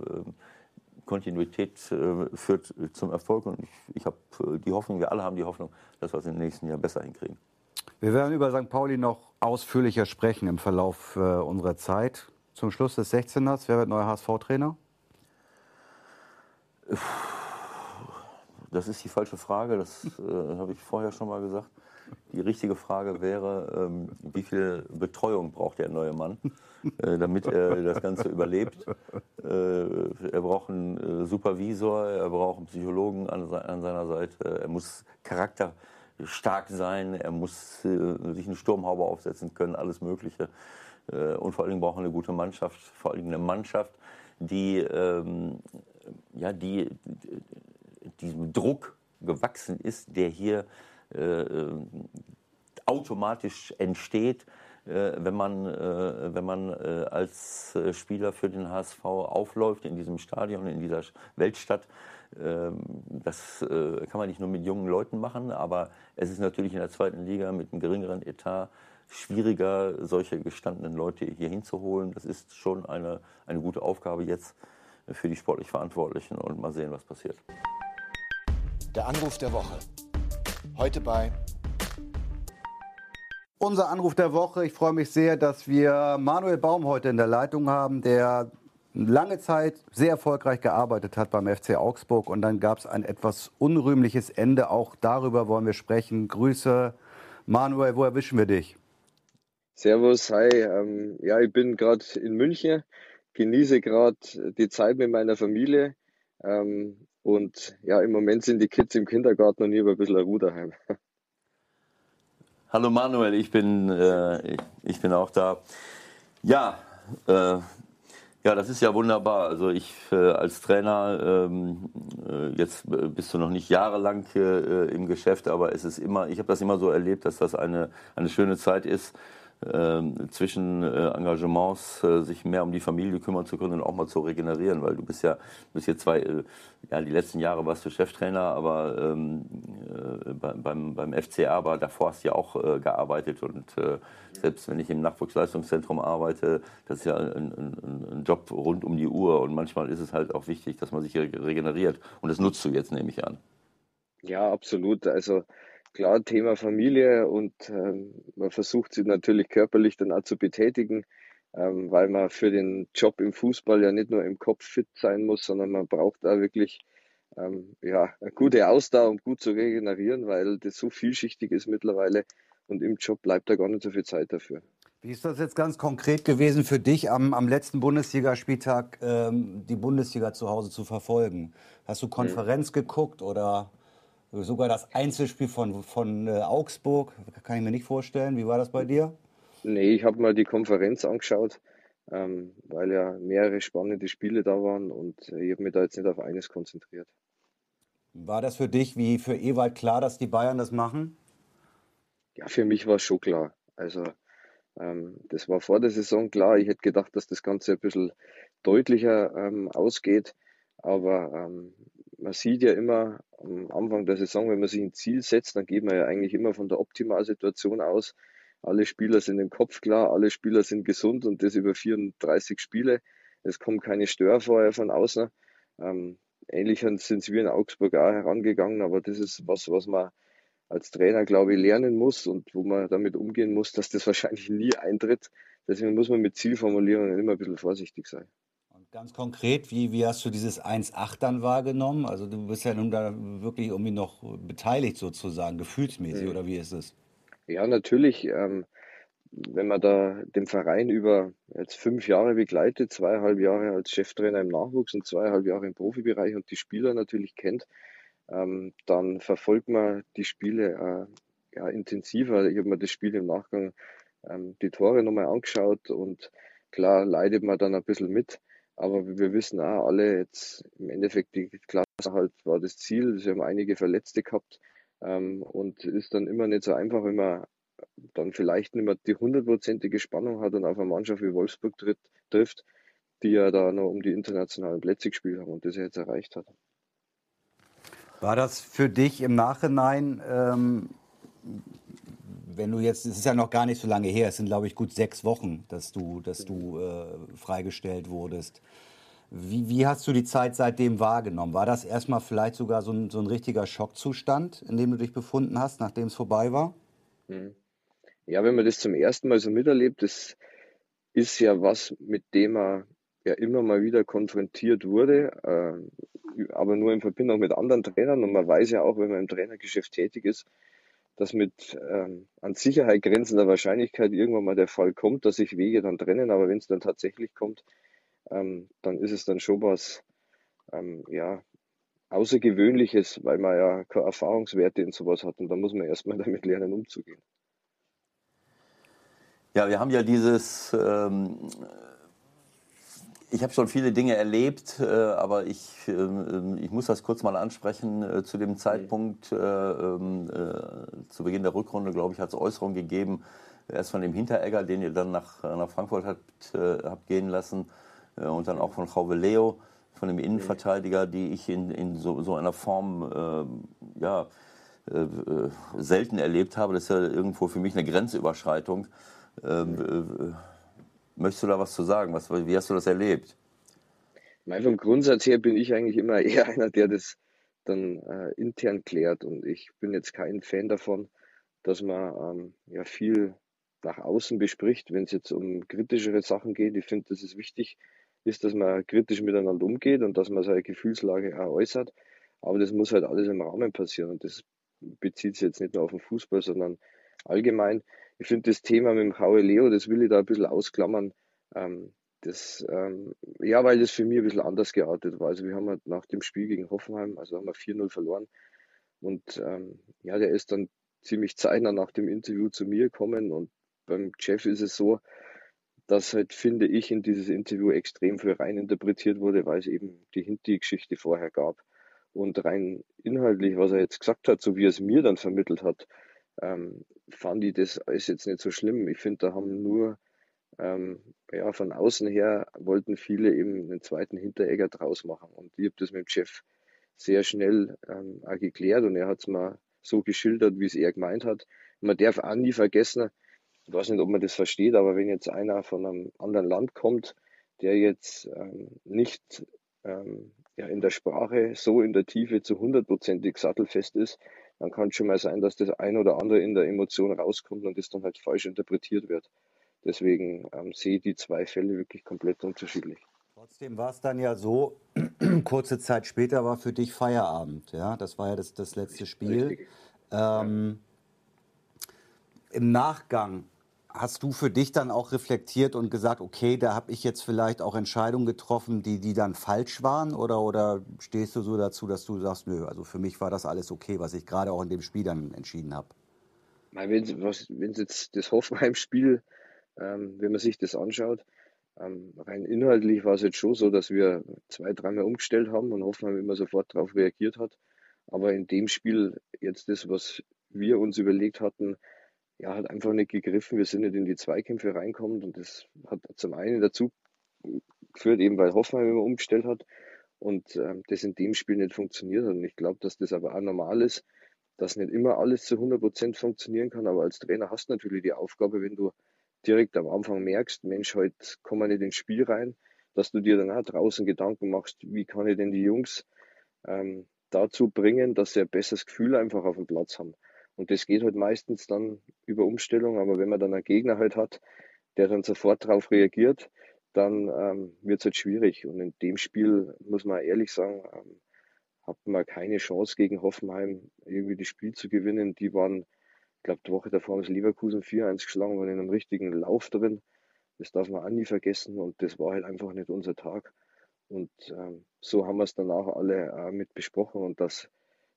Kontinuität äh, führt zum Erfolg und ich, ich habe die Hoffnung, wir alle haben die Hoffnung, dass wir es im nächsten Jahr besser hinkriegen. Wir werden über St. Pauli noch ausführlicher sprechen im Verlauf unserer Zeit zum Schluss des 16ers? Wer wird neuer HSV-Trainer? Das ist die falsche Frage, das äh, habe ich vorher schon mal gesagt. Die richtige Frage wäre, ähm, wie viel Betreuung braucht der neue Mann, äh, damit er das Ganze überlebt. Äh, er braucht einen äh, Supervisor, er braucht einen Psychologen an, an, seiner Seite, er muss charakterstark sein, er muss äh, sich eine Sturmhaube aufsetzen können, alles Mögliche. Äh, und vor allen Dingen brauchen wir eine gute Mannschaft, vor Dingen eine Mannschaft, die, ähm, ja, die, diesem Druck gewachsen ist, der hier äh, automatisch entsteht, äh, wenn man, äh, wenn man äh, als Spieler für den HSV aufläuft in diesem Stadion, in dieser Weltstadt. Ähm, das kann man nicht nur mit jungen Leuten machen, aber es ist natürlich in der zweiten Liga mit einem geringeren Etat schwieriger, solche gestandenen Leute hier hinzuholen. Das ist schon eine, eine gute Aufgabe jetzt für die sportlich Verantwortlichen und mal sehen, was passiert. Der Anruf der Woche. Heute bei unser Anruf der Woche. Ich freue mich sehr, dass wir Manuel Baum heute in der Leitung haben, der lange Zeit sehr erfolgreich gearbeitet hat beim FC Augsburg und dann gab es ein etwas unrühmliches Ende. Auch darüber wollen wir sprechen. Grüße. Manuel, wo erwischen wir dich? Servus, hi. Ähm, ja, ich bin gerade in München, genieße gerade die Zeit mit meiner Familie. Ähm, und ja, im Moment sind die Kids im Kindergarten und ich habe ein bisschen Ruhe daheim. Hallo Manuel, ich bin, äh, ich, ich, bin auch da. Ja, äh, ja, das ist ja wunderbar. Also ich äh, als Trainer, ähm, äh, jetzt bist du noch nicht jahrelang äh, im Geschäft, aber es ist immer, ich habe das immer so erlebt, dass das eine, eine schöne Zeit ist ähm, zwischen äh, Engagements äh, sich mehr um die Familie kümmern zu können und auch mal zu regenerieren, weil du bist ja, bist hier zwei, äh, ja die letzten Jahre warst du Cheftrainer, aber ähm, äh, beim, beim FCA, aber davor hast du ja auch äh, gearbeitet und äh, selbst wenn ich im Nachwuchsleistungszentrum arbeite, das ist ja ein, ein, ein, Job rund um die Uhr und manchmal ist es halt auch wichtig, dass man sich regeneriert und das nutzt du jetzt, nehme ich an. Ja, absolut. Also klar Thema Familie und ähm, man versucht sie natürlich körperlich dann auch zu betätigen, ähm, weil man für den Job im Fußball ja nicht nur im Kopf fit sein muss, sondern man braucht da wirklich ähm, ja, eine gute Ausdauer, um gut zu regenerieren, weil das so vielschichtig ist mittlerweile und im Job bleibt da gar nicht so viel Zeit dafür. Wie ist das jetzt ganz konkret gewesen für dich, am, am letzten Bundesligaspieltag ähm, die Bundesliga zu Hause zu verfolgen? Hast du mhm. Konferenz mhm. geguckt oder Sogar das Einzelspiel von, von äh, Augsburg, kann ich mir nicht vorstellen. Wie war das bei dir? Nee, ich habe mal die Konferenz angeschaut, ähm, weil ja mehrere spannende Spiele da waren und ich habe mich da jetzt nicht auf eines konzentriert. War das für dich wie für Ewald klar, dass die Bayern das machen? Ja, für mich war es schon klar. Also ähm, das war vor der Saison klar. Ich hätte gedacht, dass das Ganze ein bisschen deutlicher ähm, ausgeht. Aber ähm, man sieht ja immer am Anfang der Saison, wenn man sich ein Ziel setzt, dann geht man ja eigentlich immer von der Optimalsituation aus. Alle Spieler sind im Kopf klar, alle Spieler sind gesund und das über 34 Spiele. Es kommt keine Störfeuer von außen. Ähm, ähnlich sind wir in Augsburg auch herangegangen, aber das ist was, was man als Trainer, glaube ich, lernen muss und wo man damit umgehen muss, dass das wahrscheinlich nie eintritt. Deswegen muss man mit Zielformulierungen immer ein bisschen vorsichtig sein. Und ganz konkret, wie, wie hast du dieses 1-8 dann wahrgenommen? Also du bist ja nun da wirklich irgendwie noch beteiligt sozusagen, gefühlsmäßig, mhm. oder wie ist es? Ja, natürlich. Ähm, wenn man da den Verein über jetzt fünf Jahre begleitet, zweieinhalb Jahre als Cheftrainer im Nachwuchs und zweieinhalb Jahre im Profibereich und die Spieler natürlich kennt, ähm, dann verfolgt man die Spiele äh, ja, intensiver. Ich habe mir das Spiel im Nachgang ähm, die Tore nochmal angeschaut und klar leidet man dann ein bisschen mit. Aber wir wissen auch alle jetzt im Endeffekt die Klasse halt war das Ziel. Sie haben einige Verletzte gehabt ähm, und ist dann immer nicht so einfach, wenn man dann vielleicht nicht mehr die hundertprozentige Spannung hat und auf eine Mannschaft wie Wolfsburg tritt, trifft, die ja da noch um die internationalen Plätze gespielt haben und das er jetzt erreicht hat. War das für dich im Nachhinein, ähm, wenn du jetzt, es ist ja noch gar nicht so lange her, es sind glaube ich gut sechs Wochen, dass du, dass du äh, freigestellt wurdest. Wie, wie, hast du die Zeit seitdem wahrgenommen? War das erstmal vielleicht sogar so ein, so ein richtiger Schockzustand, in dem du dich befunden hast, nachdem es vorbei war? Mhm. Ja, wenn man das zum ersten Mal so miterlebt, das ist ja was, mit dem man ja immer mal wieder konfrontiert wurde, äh, aber nur in Verbindung mit anderen Trainern. Und man weiß ja auch, wenn man im Trainergeschäft tätig ist, dass mit ähm, an Sicherheit grenzender Wahrscheinlichkeit irgendwann mal der Fall kommt, dass sich Wege dann trennen. Aber wenn es dann tatsächlich kommt, ähm, dann ist es dann schon was ähm, ja, Außergewöhnliches, weil man ja keine Erfahrungswerte in sowas hat. Und da muss man erstmal damit lernen, umzugehen. Ja, wir haben ja dieses, ähm, ich habe schon viele Dinge erlebt, äh, aber ich, äh, ich muss das kurz mal ansprechen. Äh, zu dem Zeitpunkt, äh, ähm, äh, zu Beginn der Rückrunde, glaube ich, hat es Äußerungen gegeben, erst von dem Hinteregger, den ihr dann nach, nach Frankfurt habt, äh, habt gehen lassen, und dann auch von Jauve Leo, von dem Innenverteidiger, die ich in, in so, so einer Form, ähm, ja, selten erlebt habe. Das ist ja irgendwo für mich eine Grenzüberschreitung. Ähm, äh, möchtest du da was zu sagen? Was, wie hast du das erlebt? Mein, vom Grundsatz her bin ich eigentlich immer eher einer, der das dann äh, intern klärt. Und ich bin jetzt kein Fan davon, dass man ähm, ja viel nach außen bespricht, wenn es jetzt um kritischere Sachen geht. Ich finde, dass es wichtig ist, dass man kritisch miteinander umgeht und dass man seine Gefühlslage auch äußert. Aber das muss halt alles im Rahmen passieren. Und das bezieht sich jetzt nicht nur auf den Fußball, sondern allgemein. Ich finde das Thema mit dem Haue Leo, das will ich da ein bisschen ausklammern. Ähm, das, ähm, ja, weil das für mich ein bisschen anders geartet war. Also wir haben halt nach dem Spiel gegen Hoffenheim, also haben wir 4-0 verloren. Und ähm, ja, der ist dann ziemlich zeitnah nach dem Interview zu mir gekommen. Und beim Jeff ist es so, dass halt, finde ich, in dieses Interview extrem viel reininterpretiert wurde, weil es eben die Hinti-Geschichte vorher gab. Und rein inhaltlich, was er jetzt gesagt hat, so wie er es mir dann vermittelt hat, ähm, fand ich das alles jetzt nicht so schlimm. Ich finde, da haben nur ähm, ja, von außen her wollten viele eben einen zweiten Hinteregger draus machen. Und ich habe das mit dem Chef sehr schnell ähm, auch geklärt und er hat es mal so geschildert, wie es er gemeint hat. Man darf auch nie vergessen, ich weiß nicht, ob man das versteht, aber wenn jetzt einer von einem anderen Land kommt, der jetzt ähm, nicht ähm, ja, in der Sprache so in der Tiefe zu hundertprozentig sattelfest ist, dann kann es schon mal sein, dass das ein oder andere in der Emotion rauskommt und das dann halt falsch interpretiert wird. Deswegen ähm, sehe ich die zwei Fälle wirklich komplett unterschiedlich. Trotzdem war es dann ja so, kurze Zeit später war für dich Feierabend. Ja? Das war ja das, das letzte Spiel. Ähm, Im Nachgang hast du für dich dann auch reflektiert und gesagt, okay, da habe ich jetzt vielleicht auch Entscheidungen getroffen, die, die dann falsch waren? Oder, oder stehst du so dazu, dass du sagst, nö, also für mich war das alles okay, was ich gerade auch in dem Spiel dann entschieden habe? Wenn, wenn jetzt das Hoffenheim-Spiel, ähm, wenn man sich das anschaut, ähm, rein inhaltlich war es jetzt schon so, dass wir zwei, dreimal umgestellt haben und Hoffenheim immer sofort darauf reagiert hat. Aber in dem Spiel jetzt das, was wir uns überlegt hatten, ja, hat einfach nicht gegriffen. Wir sind nicht in die Zweikämpfe reinkommen und das hat zum einen dazu geführt, eben weil Hoffenheim immer umgestellt hat und ähm, das in dem Spiel nicht funktioniert hat. Und ich glaube, dass das aber auch normal ist, dass nicht immer alles zu 100 Prozent funktionieren kann, aber als Trainer hast du natürlich die Aufgabe, wenn du direkt am Anfang merkst, Mensch, heute kommen wir nicht ins Spiel rein, dass du dir dann auch draußen Gedanken machst, wie kann ich denn die Jungs ähm, dazu bringen, dass sie ein besseres Gefühl einfach auf dem Platz haben. Und das geht halt meistens dann über Umstellung, aber wenn man dann einen Gegner halt hat, der dann sofort darauf reagiert, dann ähm, wird es halt schwierig. Und in dem Spiel, muss man ehrlich sagen, ähm, hatten wir keine Chance gegen Hoffenheim irgendwie das Spiel zu gewinnen. Die waren, ich glaube, die Woche davor haben sie Leverkusen 4-1 geschlagen, waren in einem richtigen Lauf drin. Das darf man auch nie vergessen und das war halt einfach nicht unser Tag. Und ähm, so haben wir es danach alle äh, mit besprochen und dass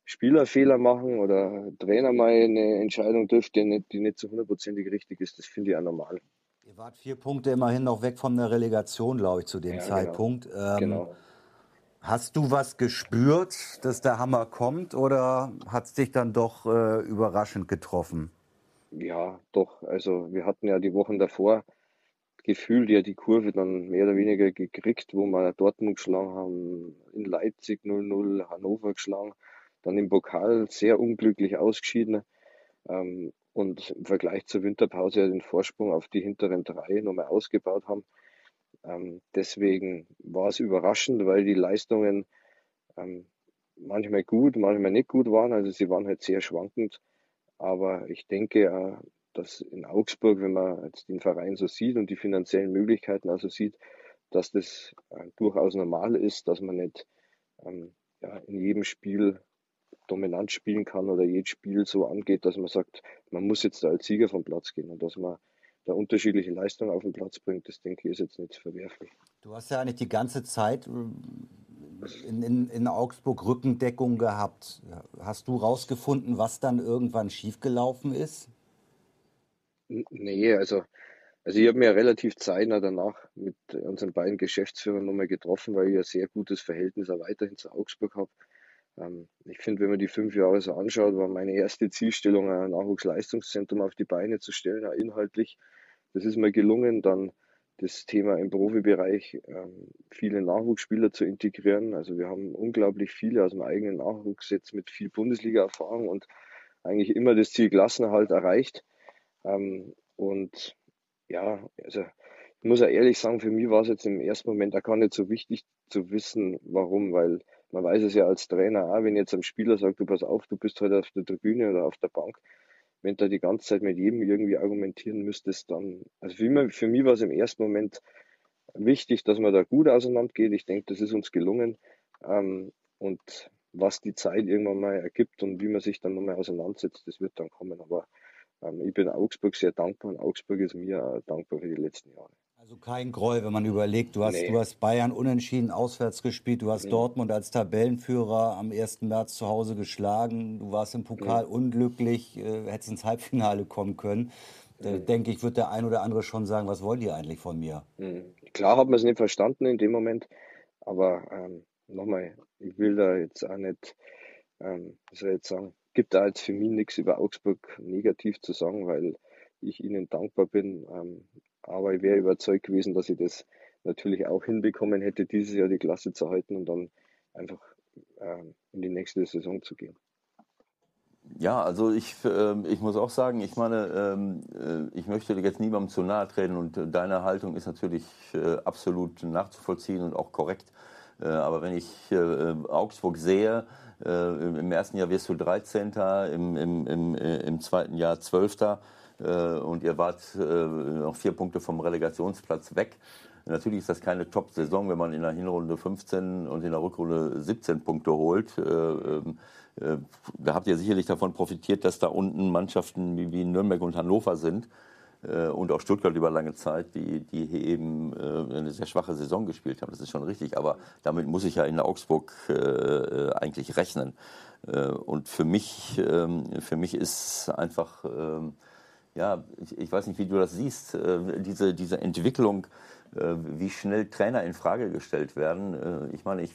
Spieler Fehler machen oder Trainer mal eine Entscheidung trifft, die nicht, die nicht so hundertprozentig richtig ist, das finde ich auch normal. Ihr wart vier Punkte immerhin noch weg von der Relegation, glaube ich, zu dem ja, genau. Zeitpunkt. Genau. Ähm, genau. Hast du was gespürt, dass der Hammer kommt oder hat es dich dann doch äh, überraschend getroffen? Ja, doch. Also wir hatten ja die Wochen davor gefühlt ja die Kurve dann mehr oder weniger gekriegt, wo wir Dortmund geschlagen haben, in Leipzig 0-0, Hannover geschlagen, dann im Pokal sehr unglücklich ausgeschieden ähm, und im Vergleich zur Winterpause ja den Vorsprung auf die hinteren drei nochmal ausgebaut haben. Ähm, deswegen war es überraschend, weil die Leistungen ähm, manchmal gut, manchmal nicht gut waren. Also sie waren halt sehr schwankend. Aber ich denke, äh, dass in Augsburg, wenn man jetzt den Verein so sieht und die finanziellen Möglichkeiten also sieht, dass das äh, durchaus normal ist, dass man nicht ähm, ja, in jedem Spiel dominant spielen kann oder jedes Spiel so angeht, dass man sagt, man muss jetzt da als Sieger vom Platz gehen und dass man da unterschiedliche Leistungen auf den Platz bringt, das denke ich ist jetzt nicht verwerflich. Du hast ja eigentlich die ganze Zeit äh, in, in, in Augsburg Rückendeckung gehabt. Hast du rausgefunden, was dann irgendwann schiefgelaufen ist? Nee, also, also ich habe mir relativ zeitnah danach mit unseren beiden Geschäftsführern nochmal getroffen, weil ich ein sehr gutes Verhältnis auch weiterhin zu Augsburg habe. Ähm, ich finde, wenn man die fünf Jahre so anschaut, war meine erste Zielstellung, ein Nachwuchsleistungszentrum auf die Beine zu stellen, auch inhaltlich. Das ist mir gelungen. Dann das Thema im Profibereich, ähm, viele Nachwuchsspieler zu integrieren. Also wir haben unglaublich viele aus dem eigenen Nachwuchs jetzt mit viel Bundesliga-Erfahrung und eigentlich immer das Ziel Klassenerhalt erreicht. Ähm, und ja, also ich muss ja ehrlich sagen, für mich war es jetzt im ersten Moment auch gar nicht so wichtig zu wissen, warum, weil man weiß es ja als Trainer auch, wenn jetzt ein Spieler sagt, du pass auf, du bist heute auf der Tribüne oder auf der Bank, wenn du die ganze Zeit mit jedem irgendwie argumentieren müsstest, dann, also für mich, für mich war es im ersten Moment wichtig, dass man da gut auseinander geht. Ich denke, das ist uns gelungen. Ähm, und was die Zeit irgendwann mal ergibt und wie man sich dann nochmal auseinandersetzt, das wird dann kommen. Aber ähm, ich bin Augsburg sehr dankbar und Augsburg ist mir dankbar für die letzten Jahre. Also kein Groll, wenn man überlegt, du hast, nee. du hast Bayern unentschieden auswärts gespielt, du hast mhm. Dortmund als Tabellenführer am 1. März zu Hause geschlagen, du warst im Pokal mhm. unglücklich, äh, hättest ins Halbfinale kommen können. Da mhm. denke ich, wird der ein oder andere schon sagen, was wollt ihr eigentlich von mir? Mhm. Klar hat man es nicht verstanden in dem Moment, aber ähm, nochmal, ich will da jetzt auch nicht, ähm, was soll ich jetzt sagen, gibt da jetzt für mich nichts über Augsburg negativ zu sagen, weil ich ihnen dankbar bin. Ähm, aber ich wäre überzeugt gewesen, dass ich das natürlich auch hinbekommen hätte, dieses Jahr die Klasse zu halten und dann einfach ähm, in die nächste Saison zu gehen. Ja, also ich, äh, ich muss auch sagen, ich meine, ähm, äh, ich möchte jetzt niemandem zu nahe treten und deine Haltung ist natürlich äh, absolut nachzuvollziehen und auch korrekt. Äh, aber wenn ich Augsburg sehe, im ersten Jahr wirst du 13., im, im, im, im zweiten Jahr 12. Äh, und ihr wart äh, noch vier Punkte vom Relegationsplatz weg. Natürlich ist das keine Top-Saison, wenn man in der Hinrunde 15 und in der Rückrunde 17 Punkte holt. Äh, ähm, da habt ihr sicherlich davon profitiert, dass da unten Mannschaften wie Nürnberg und Hannover sind und auch Stuttgart über lange Zeit, die, die hier eben eine sehr schwache Saison gespielt haben. Das ist schon richtig, aber damit muss ich ja in Augsburg eigentlich rechnen. Und für mich, ähm, für mich ist einfach ähm, ja, ich, ich, weiß nicht, wie du das siehst, äh, diese, diese Entwicklung, äh, wie schnell Trainer in Frage gestellt werden. Äh, ich meine, ich,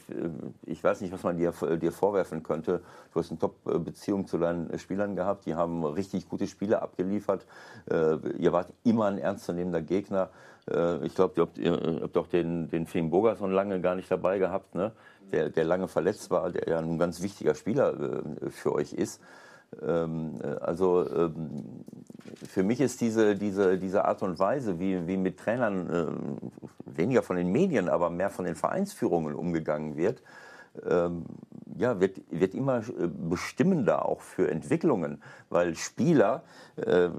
ich weiß nicht, was man dir, dir vorwerfen könnte. Du hast eine Top-Beziehung zu deinen Spielern gehabt, die haben richtig gute Spiele abgeliefert. Ihr wart immer ein ernstzunehmender Gegner. Ich glaube, ihr habt, ihr habt auch den, den Finn Bogerson lange gar nicht dabei gehabt, ne? der, der lange verletzt war, der ja ein ganz wichtiger Spieler für euch ist. Ähm, äh, also ähm, für mich ist diese, diese, diese Art und Weise, wie, wie mit Trainern äh, weniger von den Medien, aber mehr von den Vereinsführungen umgegangen wird, ähm, ja, wird, wird immer äh, bestimmender auch für Entwicklungen, weil Spieler äh,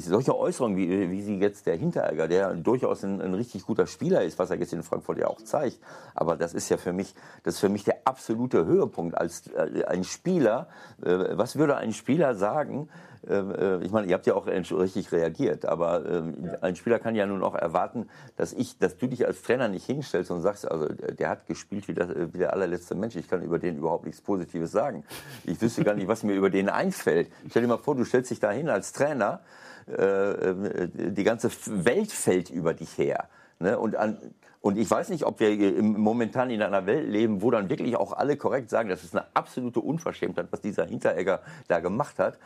solche Äußerungen, wie, wie sie jetzt der Hinteregger, der durchaus ein, ein, richtig guter Spieler ist, was er jetzt in Frankfurt ja auch zeigt, aber das ist ja für mich, das ist für mich der absolute Höhepunkt als äh, ein Spieler. Äh, was würde ein Spieler sagen? Äh, äh ich meine, ihr habt ja auch richtig reagiert, aber ähm, ja. ein Spieler kann ja nun auch erwarten, dass ich, dass du dich als Trainer nicht hinstellst und sagst, also der hat gespielt wie, das, wie der allerletzte Mensch. Ich kann über den überhaupt nichts Positives sagen. Ich wüsste gar nicht, was mir über den einfällt. Stell dir mal vor, du stellst dich da hin als Trainer die ganze Welt fällt über dich her. Ne? Und, an, und ich weiß nicht, ob wir momentan in einer Welt leben, wo dann wirklich auch alle korrekt sagen, das ist eine absolute Unverschämtheit, was dieser Hinteregger da gemacht hat.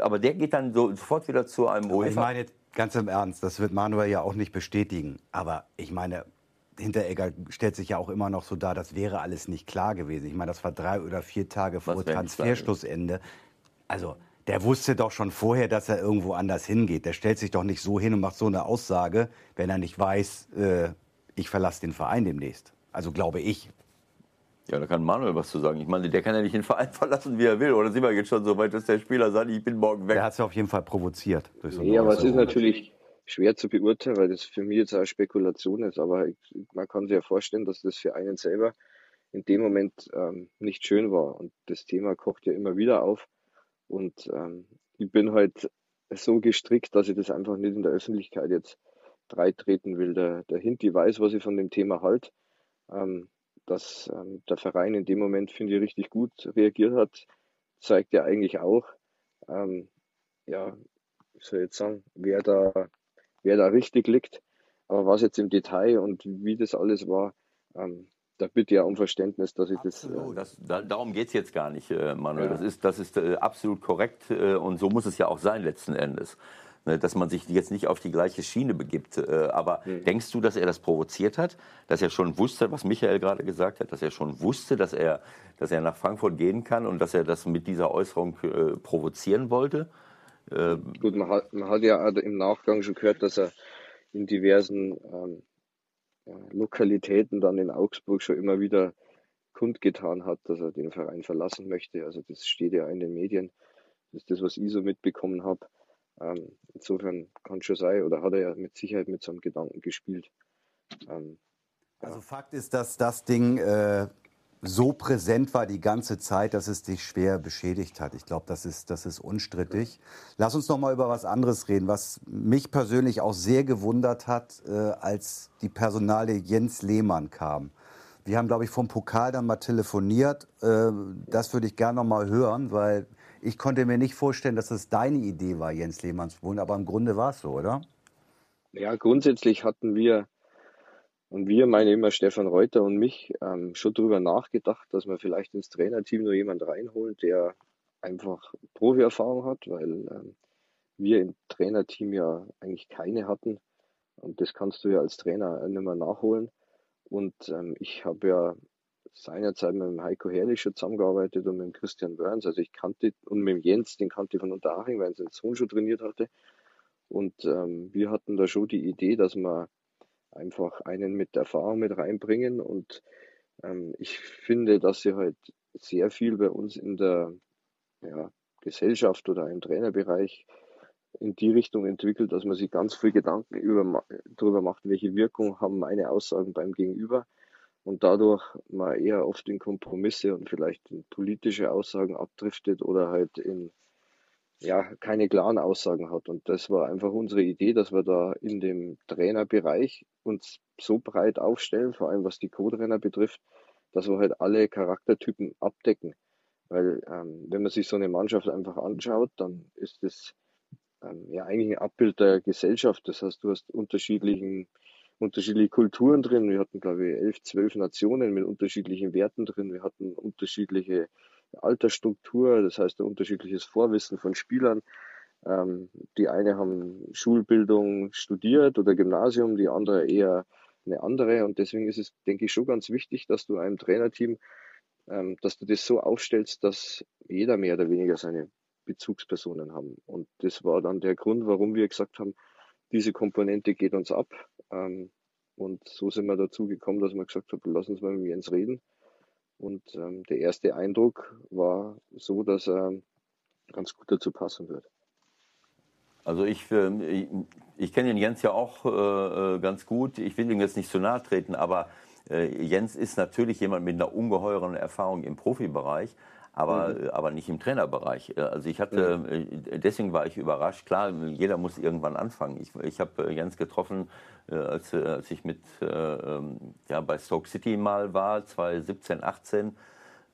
Aber der geht dann so, sofort wieder zu einem UEFA. Ich meine, ganz im Ernst, das wird Manuel ja auch nicht bestätigen. Aber ich meine, Hinteregger stellt sich ja auch immer noch so dar, das wäre alles nicht klar gewesen. Ich meine, das war drei oder vier Tage vor Transferschlussende. Also der wusste doch schon vorher, dass er irgendwo anders hingeht. Der stellt sich doch nicht so hin und macht so eine Aussage, wenn er nicht weiß, äh, ich verlasse den Verein demnächst. Also glaube ich. Ja, da kann Manuel was zu sagen. Ich meine, der kann ja nicht den Verein verlassen, wie er will. Oder sind wir jetzt schon so weit, dass der Spieler sagt, ich bin morgen weg? Der hat es ja auf jeden Fall provoziert. Durch so nee, aber es ist natürlich schwer zu beurteilen, weil das für mich jetzt auch Spekulation ist. Aber ich, man kann sich ja vorstellen, dass das für einen selber in dem Moment ähm, nicht schön war. Und das Thema kocht ja immer wieder auf. Und ähm, ich bin halt so gestrickt, dass ich das einfach nicht in der Öffentlichkeit jetzt breitreten will. Der, der Hinti weiß, was ich von dem Thema halt. Ähm, dass ähm, der Verein in dem Moment, finde ich, richtig gut reagiert hat, zeigt ja eigentlich auch, ähm, ja, ich soll jetzt sagen, wer da, wer da richtig liegt. Aber was jetzt im Detail und wie das alles war, ähm, da bitte ja um Verständnis, dass ich absolut. das. Äh, das da, darum geht es jetzt gar nicht, äh, Manuel. Ja. Das ist, das ist äh, absolut korrekt äh, und so muss es ja auch sein letzten Endes. Ne, dass man sich jetzt nicht auf die gleiche Schiene begibt. Äh, aber mhm. denkst du, dass er das provoziert hat? Dass er schon wusste, was Michael gerade gesagt hat, dass er schon wusste, dass er, dass er nach Frankfurt gehen kann und dass er das mit dieser Äußerung äh, provozieren wollte? Ähm, Gut, man hat, man hat ja im Nachgang schon gehört, dass er in diversen ähm, Lokalitäten dann in Augsburg schon immer wieder kundgetan hat, dass er den Verein verlassen möchte. Also das steht ja in den Medien. Das ist das, was ich so mitbekommen habe. Ähm, insofern kann schon sein, oder hat er ja mit Sicherheit mit so einem Gedanken gespielt. Ähm, ja. Also Fakt ist, dass das Ding äh, so präsent war die ganze Zeit, dass es dich schwer beschädigt hat. Ich glaube, das ist, das ist unstrittig. Lass uns noch mal über was anderes reden, was mich persönlich auch sehr gewundert hat, äh, als die Personale Jens Lehmann kam. Wir haben, glaube ich, vom Pokal dann mal telefoniert. Äh, das würde ich gerne noch mal hören, weil ich konnte mir nicht vorstellen, dass es deine Idee war, Jens Lehmann zu holen. Aber im Grunde war es so, oder? Ja, grundsätzlich hatten wir und wir, meine immer Stefan Reuter und mich, ähm, schon darüber nachgedacht, dass wir vielleicht ins Trainerteam nur jemand reinholen, der einfach Profi-Erfahrung hat, weil ähm, wir im Trainerteam ja eigentlich keine hatten. Und das kannst du ja als Trainer nicht mehr nachholen. Und ähm, ich habe ja seinerzeit mit dem Heiko Herrlich schon zusammengearbeitet und mit dem Christian Burns. Also ich kannte, und mit dem Jens, den kannte ich von Unterhaching, weil er seinen Sohn schon trainiert hatte. Und ähm, wir hatten da schon die Idee, dass man einfach einen mit Erfahrung mit reinbringen. Und ähm, ich finde, dass sie halt sehr viel bei uns in der ja, Gesellschaft oder im Trainerbereich in die Richtung entwickelt, dass man sich ganz viel Gedanken über, darüber macht, welche Wirkung haben meine Aussagen beim Gegenüber und dadurch man eher oft in Kompromisse und vielleicht in politische Aussagen abdriftet oder halt in ja, keine klaren Aussagen hat. Und das war einfach unsere Idee, dass wir da in dem Trainerbereich uns so breit aufstellen, vor allem was die Co-Trainer betrifft, dass wir halt alle Charaktertypen abdecken. Weil ähm, wenn man sich so eine Mannschaft einfach anschaut, dann ist es ähm, ja eigentlich ein Abbild der Gesellschaft. Das heißt, du hast unterschiedlichen, unterschiedliche Kulturen drin. Wir hatten, glaube ich, elf, zwölf Nationen mit unterschiedlichen Werten drin. Wir hatten unterschiedliche Altersstruktur, das heißt ein unterschiedliches Vorwissen von Spielern. Ähm, die eine haben Schulbildung studiert oder Gymnasium, die andere eher eine andere. Und deswegen ist es, denke ich, schon ganz wichtig, dass du einem Trainerteam, ähm, dass du das so aufstellst, dass jeder mehr oder weniger seine Bezugspersonen haben. Und das war dann der Grund, warum wir gesagt haben, diese Komponente geht uns ab. Ähm, und so sind wir dazu gekommen, dass wir gesagt haben, lass uns mal mit Jens reden Und ähm, der erste Eindruck war so, dass er ganz gut dazu passen wird. Also ich, ich, ich kenne den Jens ja auch äh, äh, ganz gut. Ich will ihm jetzt nicht zu nahe treten, aber äh, Jens ist natürlich jemand mit einer ungeheuren Erfahrung im Profibereich. Aber, mhm. aber nicht im Trainerbereich. Äh, also ich hatte, mhm. deswegen war ich überrascht. Klar, jeder muss irgendwann anfangen. Ich, ich habe Jens getroffen, als, als ich mit, ähm, ja, bei Stoke City mal war, 2017, 18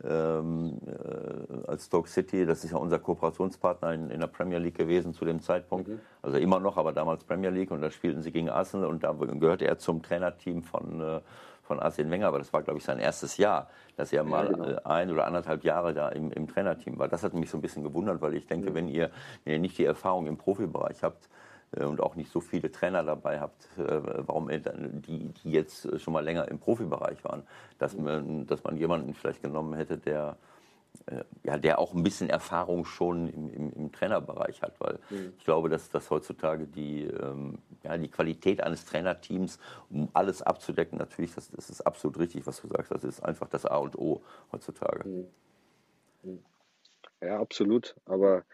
ähm, äh, als Stoke City. Das ist ja unser Kooperationspartner in, in der Premier League gewesen zu dem Zeitpunkt. Mhm. Also immer noch, aber damals Premier League. Und da spielten sie gegen Arsenal und da gehörte er zum Trainerteam von, äh, von Arsene Wenger. Aber das war, glaube ich, sein erstes Jahr, dass er mal ja, genau. äh, ein oder anderthalb Jahre da im, im Trainerteam war. Das hat mich so ein bisschen gewundert, weil ich denke, mhm. wenn, ihr, wenn ihr nicht die Erfahrung im Profibereich habt, äh, und auch nicht so viele Trainer dabei habt, äh, warum die, die jetzt schon mal länger im Profibereich waren, dass man, dass man jemanden vielleicht genommen hätte, der ja, der auch ein bisschen Erfahrung schon im, im, im Trainerbereich hat, weil mhm. ich glaube, dass, dass heutzutage die, ähm, ja, die Qualität eines Trainerteams, um alles abzudecken, natürlich, das, das ist absolut richtig, was du sagst, das ist einfach das A und O heutzutage. Mhm. mhm. Ja, absolut, aber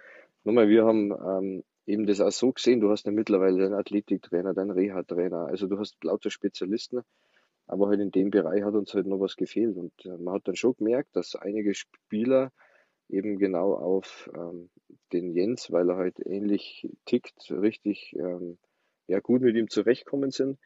nochmal, wir haben ähm, eben das auch so gesehen, du hast ja mittlerweile einen Athletiktrainer, deinen Reha-Trainer, also du hast lauter Spezialisten, aber halt in dem Bereich hat uns halt noch was gefehlt und äh, man hat dann schon gemerkt, dass einige Spieler eben genau auf ähm, den Jens, weil er halt ähnlich tickt, richtig ähm, ja, gut mit ihm zurechtkommen sind.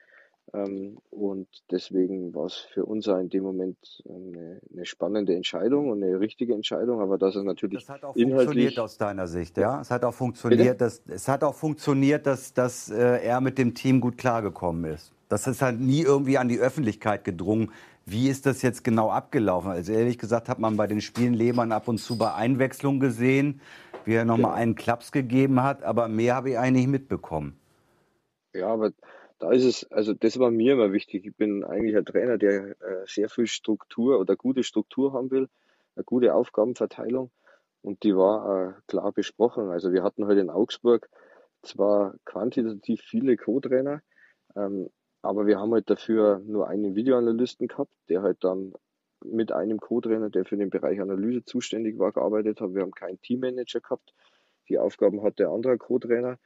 Ähm, und deswegen war es für uns auch in dem Moment eine, eine, spannende Entscheidung und eine richtige Entscheidung, aber dass es natürlich das hat auch funktioniert aus deiner Sicht, ja. Es hat auch funktioniert, dass es hat auch funktioniert, dass, dass äh, er mit dem Team gut klargekommen ist. Das ist halt nie irgendwie an die Öffentlichkeit gedrungen. Wie ist das jetzt genau abgelaufen? Also ehrlich gesagt hat man bei den Spielen Lehmann ab und zu bei Einwechslung gesehen, wie er nochmal einen Klaps gegeben hat, aber mehr habe ich eigentlich mitbekommen. Ja, aber da ist es, also das war mir immer wichtig. Ich bin eigentlich ein Trainer, der äh, sehr viel Struktur oder gute Struktur haben will, eine gute Aufgabenverteilung. Und die war äh, klar besprochen. Also wir hatten heute in Augsburg zwar quantitativ viele Co-Trainer, ähm, aber wir haben halt dafür nur einen Videoanalysten gehabt, der halt dann mit einem Co-Trainer, der für den Bereich Analyse zuständig war, gearbeitet hat. Wir haben keinen Teammanager gehabt. Die Aufgaben hat der andere Co-Trainer.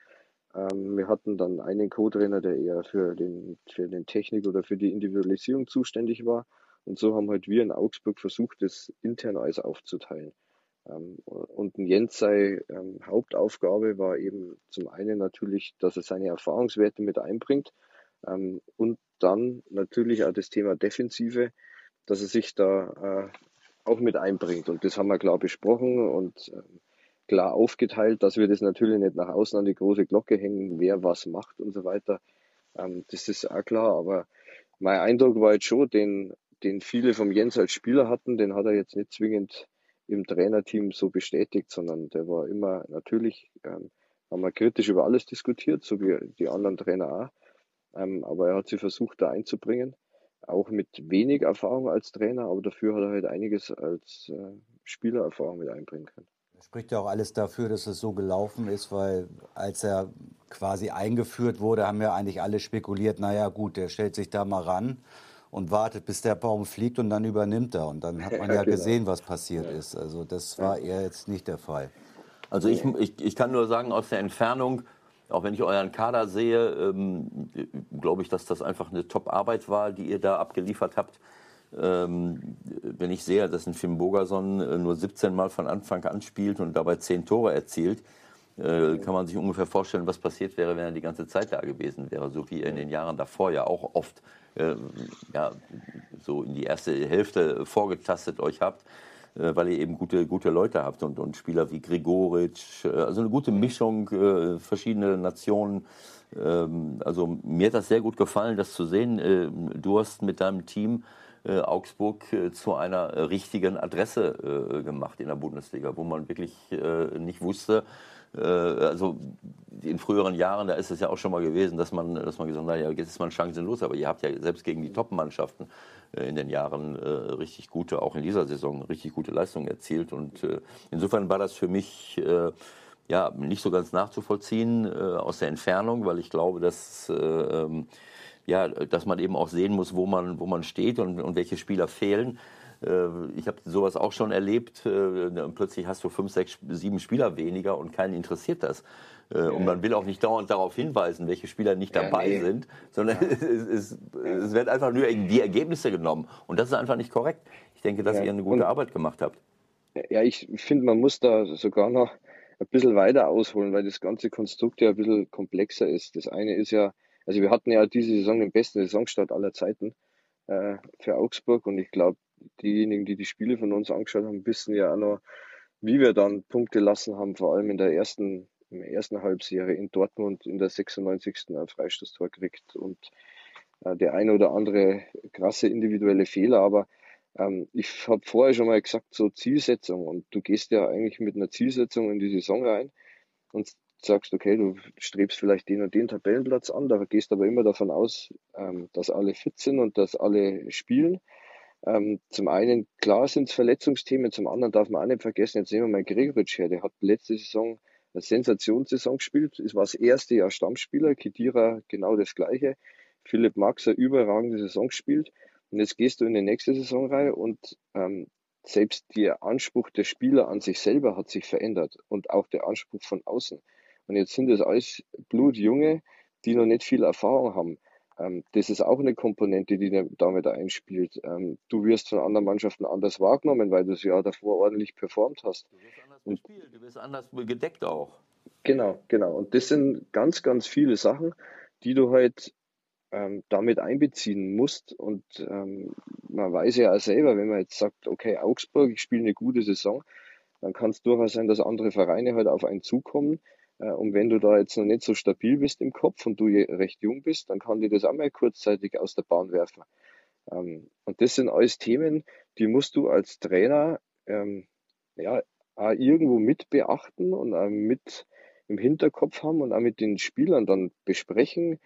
Ähm, wir hatten dann einen Co-Trainer, der eher für den, für den Technik oder für die Individualisierung zuständig war. Und so haben halt wir in Augsburg versucht, das intern alles aufzuteilen. Ähm, und Jens sei ähm, Hauptaufgabe war eben zum einen natürlich, dass er seine Erfahrungswerte mit einbringt und dann natürlich auch das Thema Defensive, dass er sich da äh, auch mit einbringt. Und das haben wir klar besprochen und ähm, klar aufgeteilt, dass wir das natürlich nicht nach außen an die große Glocke hängen, wer was macht und so weiter. Ähm, das ist auch klar, aber mein Eindruck war jetzt schon, den, den viele vom Jens als Spieler hatten, den hat er jetzt nicht zwingend im Trainerteam so bestätigt, sondern der war immer natürlich, ähm, haben wir kritisch über alles diskutiert, so wie die anderen Trainer auch. Ähm, aber er hat sich versucht, da einzubringen, auch mit wenig Erfahrung als Trainer, aber dafür hat er halt einiges als äh, Spielererfahrung mit einbringen können spricht ja auch alles dafür, dass es so gelaufen ist, weil als er quasi eingeführt wurde, haben ja eigentlich alle spekuliert, naja gut, der stellt sich da mal ran und wartet, bis der Baum fliegt und dann übernimmt er. Und dann hat man ja, ja genau. gesehen, was passiert ja. ist. Also das war eher jetzt nicht der Fall. Also ich, ich, ich kann nur sagen, aus der Entfernung, auch wenn ich euren Kader sehe, ähm, glaube ich, dass das einfach eine Top-Arbeit war, die ihr da abgeliefert habt. Ähm, wenn ich sehe, dass ein Finn Bogerson äh, nur 17 Mal von Anfang an spielt und dabei 10 Tore erzielt, äh, kann man sich ungefähr vorstellen, was passiert wäre, wenn er die ganze Zeit da gewesen wäre, so wie er in den Jahren davor ja auch oft äh, ja, so in die erste Hälfte vorgetastet euch habt, weil ihr eben gute, gute Leute habt und, und Spieler wie Grigoric, äh, also eine gute Mischung, äh, verschiedene Nationen. Ähm, also mir hat das sehr gut gefallen, das zu sehen. du hast mit deinem Team äh, Augsburg äh, zu einer äh, richtigen Adresse gemacht in der Bundesliga, wo man wirklich nicht wusste, also in früheren Jahren, da ist es ja auch schon mal gewesen, dass man, dass man gesagt hat, naja, jetzt ist man chancenlos, aber ihr habt ja selbst gegen die Top-Mannschaften in den Jahren richtig gute, auch in dieser Saison, richtig gute Leistungen erzielt. Und insofern war das für mich ja nicht so ganz nachzuvollziehen aus der Entfernung, weil ich glaube, dass ähm, ja, dass man eben auch sehen muss, wo man, wo man steht und, und welche Spieler fehlen. Äh, ich habe sowas auch schon erlebt. Äh, plötzlich hast du fünf, sechs, sieben Spieler weniger und keinen interessiert das. Äh, und man will auch nicht dauernd darauf hinweisen, welche Spieler nicht dabei ja, nee. sind, sondern ja. es, es, es, werden einfach nur die Ergebnisse genommen. Und das ist einfach nicht korrekt. Ich denke, dass ja. ihr eine gute und, Arbeit gemacht habt. Ja, ich finde, man muss da sogar noch ein bisschen weiter ausholen, weil das ganze Konstrukt ja ein bisschen komplexer ist. Das eine ist ja, also wir hatten ja diese Saison den besten Saisonstart aller Zeiten äh, für Augsburg und ich glaube, diejenigen, die die Spiele von uns angeschaut haben, wissen ja auch noch, wie wir dann Punkte lassen haben, vor allem in der ersten, in der ersten Halbserie in Dortmund in der 96. ein Freistoßtor kriegt und äh, der eine oder andere krasse individuelle Fehler, aber ähm, ich habe vorher schon mal gesagt, so Zielsetzung und du gehst ja eigentlich mit einer Zielsetzung in die Saison rein und sagst, okay, du strebst vielleicht den und den Tabellenplatz an, da gehst aber immer davon aus, ähm, dass alle fit sind und dass alle spielen. Ähm, zum einen, klar sind es Verletzungsthemen, zum anderen darf man auch nicht vergessen, jetzt nehmen wir mal Gregoritsch her, der hat letzte Saison eine Sensationssaison gespielt, es war das erste Jahr Stammspieler, Kedira genau das gleiche, Philipp Max eine überragende Saison gespielt und jetzt gehst du in die nächste Saisonreihe und ähm, selbst der Anspruch der Spieler an sich selber hat sich verändert und auch der Anspruch von außen. Und jetzt sind es alles Blutjunge, die noch nicht viel Erfahrung haben. Ähm, das ist auch eine Komponente, die damit einspielt. Ähm, du wirst von anderen Mannschaften anders wahrgenommen, weil du das Jahr davor ordentlich performt hast. Du wirst anders bespielt, du wirst anders gedeckt auch. Genau, genau. Und das sind ganz, ganz viele Sachen, die du halt ähm, damit einbeziehen musst. Und ähm, man weiß ja auch selber, wenn man jetzt sagt, okay, Augsburg, ich spiele eine gute Saison, dann kann es durchaus sein, dass andere Vereine halt auf einen zukommen, und wenn du da jetzt noch nicht so stabil bist im Kopf und du recht jung bist, dann kann dir das auch mal kurzzeitig aus der Bahn werfen. Ähm, und das sind alles Themen, die musst du als Trainer ähm, ja, auch irgendwo mit beachten und auch mit im Hinterkopf haben und auch mit den Spielern dann besprechen,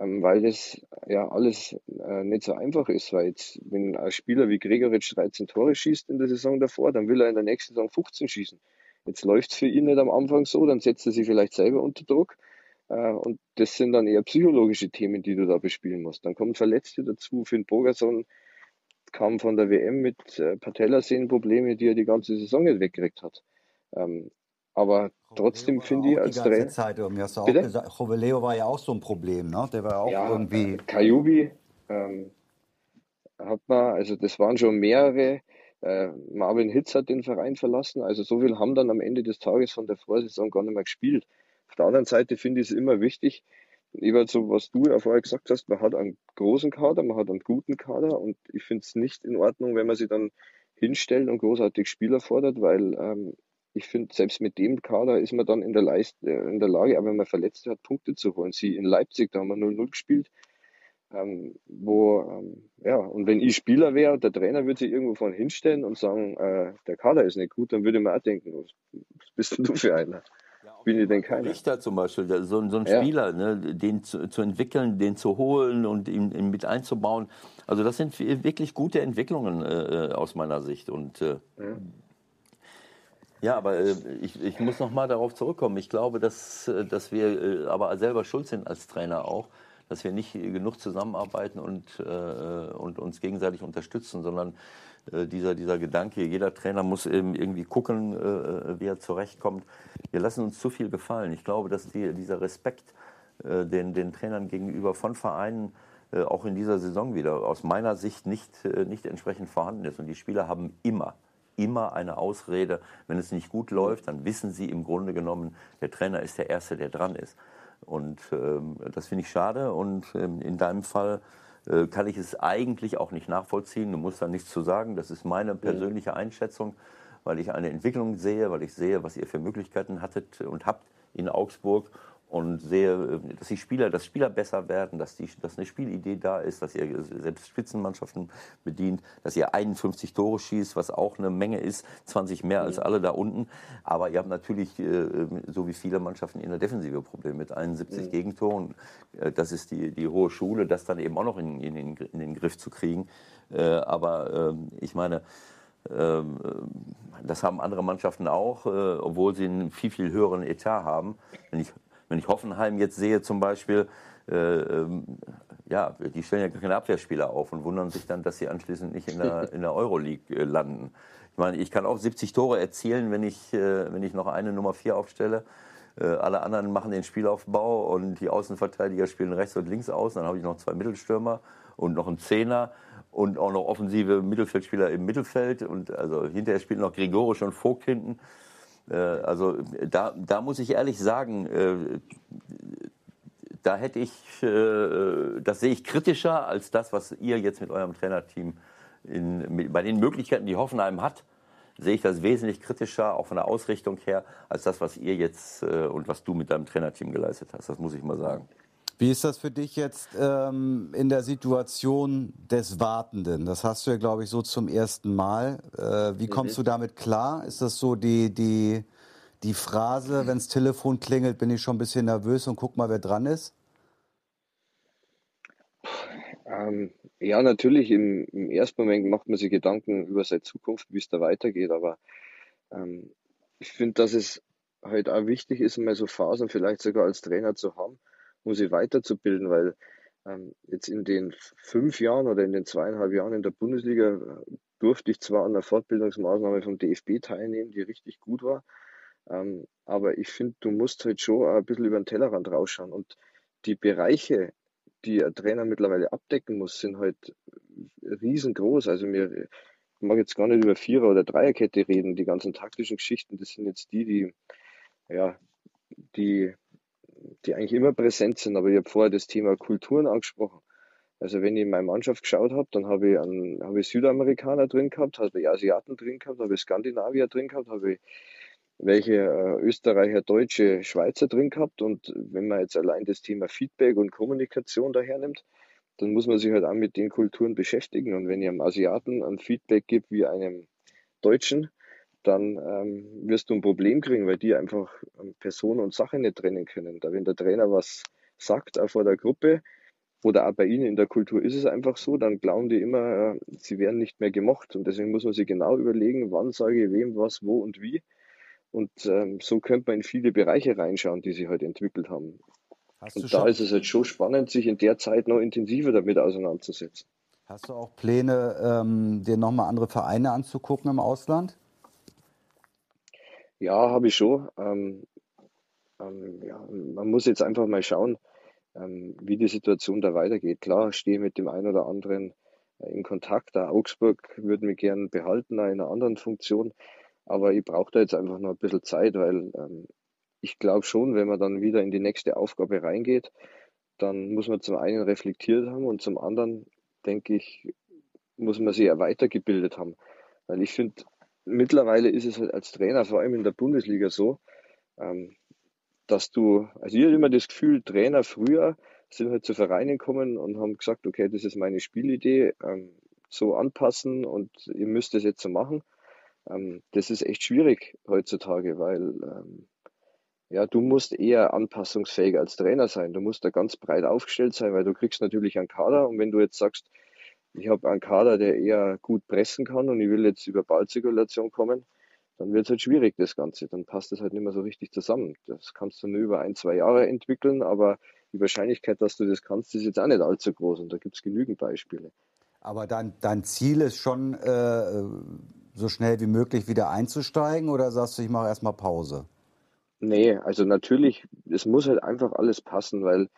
ähm, weil das ja alles äh, nicht so einfach ist. Weil jetzt, wenn ein Spieler wie Gregoritsch 13 Tore schießt in der Saison davor, dann will er in der nächsten Saison 15 schießen. Jetzt läuft es für ihn nicht am Anfang so, dann setzt er sich vielleicht selber unter Druck. Äh, und das sind dann eher psychologische Themen, die du da bespielen musst. Dann kommen Verletzte dazu. Finn Bogerson kam von der WM mit äh, Patellasehnenprobleme, die er die ganze Saison nicht weggekriegt hat. Ähm, aber trotzdem finde ich als Trainer. Zeit, mir hast du auch gesagt, Joveleo war ja auch so ein Problem, ne? Der war auch ja, irgendwie. Kajubi ähm, hat man, also das waren schon mehrere äh, Marvin Hitz hat den Verein verlassen. Also so viel haben dann am Ende des Tages von der Vorsaison gar nicht mehr gespielt. Auf der anderen Seite finde ich es immer wichtig, eben so, was du ja vorher gesagt hast, man hat einen großen Kader, man hat einen guten Kader und ich finde es nicht in Ordnung, wenn man sich dann hinstellt und großartig Spieler fordert, weil ähm, ich finde, selbst mit dem Kader ist man dann in der, Leist äh, in der Lage, aber wenn man Verletzte hat, Punkte zu holen. Sie in Leipzig, da haben wir 0-0 gespielt ähm, wo, ähm, ja, und wenn ich Spieler wäre und der Trainer würde sich irgendwo von hinstellen und sagen, äh, der Kader ist nicht gut, dann würde man auch denken, was, bist denn du für einer? Bin ich denn keiner? Richter zum Beispiel, so, so ein ja. Spieler, ne, den zu, zu, entwickeln, den zu holen und ihn, ihn, mit einzubauen. Also das sind wirklich gute Entwicklungen äh, aus meiner Sicht. Und äh, ja. Ja, aber äh, ich, ich muss noch mal darauf zurückkommen. Ich glaube, dass, äh, dass wir äh, aber selber schuld sind als Trainer auch, dass wir nicht genug zusammenarbeiten und, äh, und uns gegenseitig unterstützen, sondern äh, dieser, dieser Gedanke, jeder Trainer muss eben irgendwie gucken, äh, wie er zurechtkommt. Wir lassen uns zu viel gefallen. Ich glaube, dass die, dieser Respekt äh, den, den Trainern gegenüber von Vereinen äh, auch in dieser Saison wieder aus meiner Sicht nicht, äh, nicht entsprechend vorhanden ist. Und die Spieler haben immer immer eine Ausrede. Wenn es nicht gut läuft, dann wissen sie im Grunde genommen, der Trainer ist der Erste, der dran ist. Und ähm, das finde ich schade. Und ähm, in deinem Fall äh, kann ich es eigentlich auch nicht nachvollziehen. Du musst da nichts zu sagen. Das ist meine persönliche Einschätzung, weil ich eine Entwicklung sehe, weil ich sehe, was ihr für Möglichkeiten hattet und habt in Augsburg und sehe, dass die Spieler, dass Spieler besser werden, dass, die, dass eine Spielidee da ist, dass ihr selbst Spitzenmannschaften bedient, dass ihr 51 Tore schießt, was auch eine Menge ist, 20 mehr als alle da unten. Aber ihr habt natürlich, äh, so wie viele Mannschaften in der Defensive Probleme mit 71 mhm. Gegentoren. Äh, das ist die, die hohe Schule, das dann eben auch noch in, in, den, in den Griff zu kriegen. Äh, aber ähm, ich meine, ähm, das haben andere Mannschaften auch, obwohl sie einen viel, viel höheren Etat haben. Wenn ich wenn ich Hoffenheim jetzt sehe zum Beispiel, äh, ähm, ja, die stellen ja keine Abwehrspieler auf und wundern sich dann, dass sie anschließend nicht in der, in der Euroleague äh, landen. Ich meine, ich kann auch 70 Tore erzielen, wenn ich, äh, wenn ich noch eine Nummer 4 aufstelle. Äh, alle anderen machen den Spielaufbau und die Außenverteidiger spielen rechts und links aus. Dann habe ich noch zwei Mittelstürmer und noch einen Zehner und auch noch offensive Mittelfeldspieler im Mittelfeld. Und also hinterher spielt noch Grigorisch und Vogt hinten. Äh, also da, da muss ich ehrlich sagen, äh, da hätte ich, äh, das sehe ich kritischer als das, was ihr jetzt mit eurem Trainerteam in, bei den Möglichkeiten, die Hoffenheim hat, sehe ich das wesentlich kritischer, auch von der Ausrichtung her, als das, was ihr jetzt und was du mit deinem Trainerteam geleistet hast. Das muss ich mal sagen. Wie ist das für dich jetzt ähm, in der Situation des Wartenden? Das hast du ja, glaube ich, so zum ersten Mal. Äh, wie kommst mhm. du damit klar? Ist das so die, die, die Phrase, wenn das Telefon klingelt, bin ich schon ein bisschen nervös und guck mal, wer dran ist? Ähm, ja, natürlich. Im, Im, ersten Moment macht man sich Gedanken über seine Zukunft, wie es da weitergeht. Aber ähm, ich finde, dass es halt auch wichtig ist, mal so Phasen vielleicht sogar als Trainer zu haben, um sie weiterzubilden, weil ähm, jetzt in den fünf Jahren oder in den zweieinhalb Jahren in der Bundesliga äh, durfte ich zwar an der Fortbildungsmaßnahme vom DFB teilnehmen, die richtig gut war, ähm, aber ich finde, du musst halt schon ein bisschen über den Tellerrand rausschauen und die Bereiche, die ein Trainer mittlerweile abdecken muss, sind halt riesengroß. Also mir, ich mag jetzt gar nicht über Vierer- oder Dreierkette reden. Die ganzen taktischen Geschichten, das sind jetzt die, die, ja, die die eigentlich immer präsent sind. Aber ich habe vorher das Thema Kulturen angesprochen. Also wenn ich in meine Mannschaft geschaut habe, dann habe ich, einen, habe ich Südamerikaner drin gehabt, habe ich Asiaten drin gehabt, habe ich Skandinavier drin gehabt, habe ich welche äh, Österreicher, Deutsche, Schweizer drin gehabt. Und wenn man jetzt allein das Thema Feedback und Kommunikation dahernimmt, dann muss man sich halt auch mit den Kulturen beschäftigen. Und wenn ich einem Asiaten ein Feedback gibt wie einem Deutschen, dann ähm, wirst du ein Problem kriegen, weil die einfach ähm, Person und Sache nicht trennen können. Da wenn der Trainer was sagt, auch vor der Gruppe oder auch bei ihnen in der Kultur ist es einfach so, dann glauben die immer, äh, sie werden nicht mehr gemocht. Und deswegen muss man sich genau überlegen, wann sage ich wem was, wo und wie. Und ähm, so könnte man in viele Bereiche reinschauen, die sich heute halt entwickelt haben. und da ist es jetzt schon spannend, sich in der Zeit noch intensiver damit auseinanderzusetzen. Hast du auch Pläne, ähm, dir nochmal andere Vereine anzugucken im Ausland? Ja, habe ich schon. Ähm, ähm, ja, man muss jetzt einfach mal schauen, ähm, wie die Situation da weitergeht. Klar, stehe mit dem einen oder anderen äh, in Kontakt. Da Augsburg würde mich gern behalten in einer anderen Funktion, aber ich brauche da jetzt einfach noch ein bisschen Zeit, weil ähm, ich glaube schon, wenn man dann wieder in die nächste Aufgabe reingeht, dann muss man zum einen reflektiert haben und zum anderen, denke ich, muss man sich ja weitergebildet haben. Weil ich finde, mittlerweile ist es halt als Trainer, vor allem in der Bundesliga so, ähm, dass du, also ich habe immer das Gefühl, Trainer früher sind halt zu Vereinen gekommen und haben gesagt, okay, das ist meine Spielidee, ähm, so anpassen und ihr müsst das jetzt so machen. Ähm, das ist echt schwierig heutzutage, weil ja, du musst eher anpassungsfähig als Trainer sein. Du musst da ganz breit aufgestellt sein, weil du kriegst natürlich einen Kader und wenn du jetzt sagst, ich habe einen Kader, der eher gut pressen kann und ich will jetzt über Ballzirkulation kommen, dann wird es halt schwierig, das Ganze. Dann passt es halt nicht mehr so richtig zusammen. Das kannst du nur über ein, zwei Jahre entwickeln, aber die Wahrscheinlichkeit, dass du das kannst, ist jetzt auch nicht allzu groß und da gibt es genügend Beispiele. Aber dein, dein Ziel ist schon, äh, so schnell wie möglich wieder einzusteigen oder sagst du, ich mache erstmal Pause? Nee, also natürlich, es muss halt einfach alles passen, weil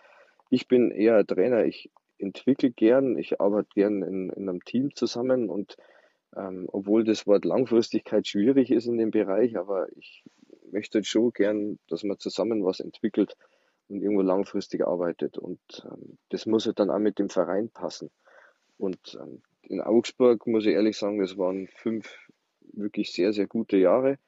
ich bin eher Trainer. Ich, entwickle gern, ich arbeite gern in, in einem Team zusammen und ähm, obwohl das Wort Langfristigkeit schwierig ist in dem Bereich, aber ich möchte schon gern, dass man zusammen was entwickelt und irgendwo langfristig arbeitet. Und ähm, das muss halt dann auch mit dem Verein passen. Und ähm, in Augsburg muss ich ehrlich sagen, das waren fünf wirklich sehr, sehr gute Jahre.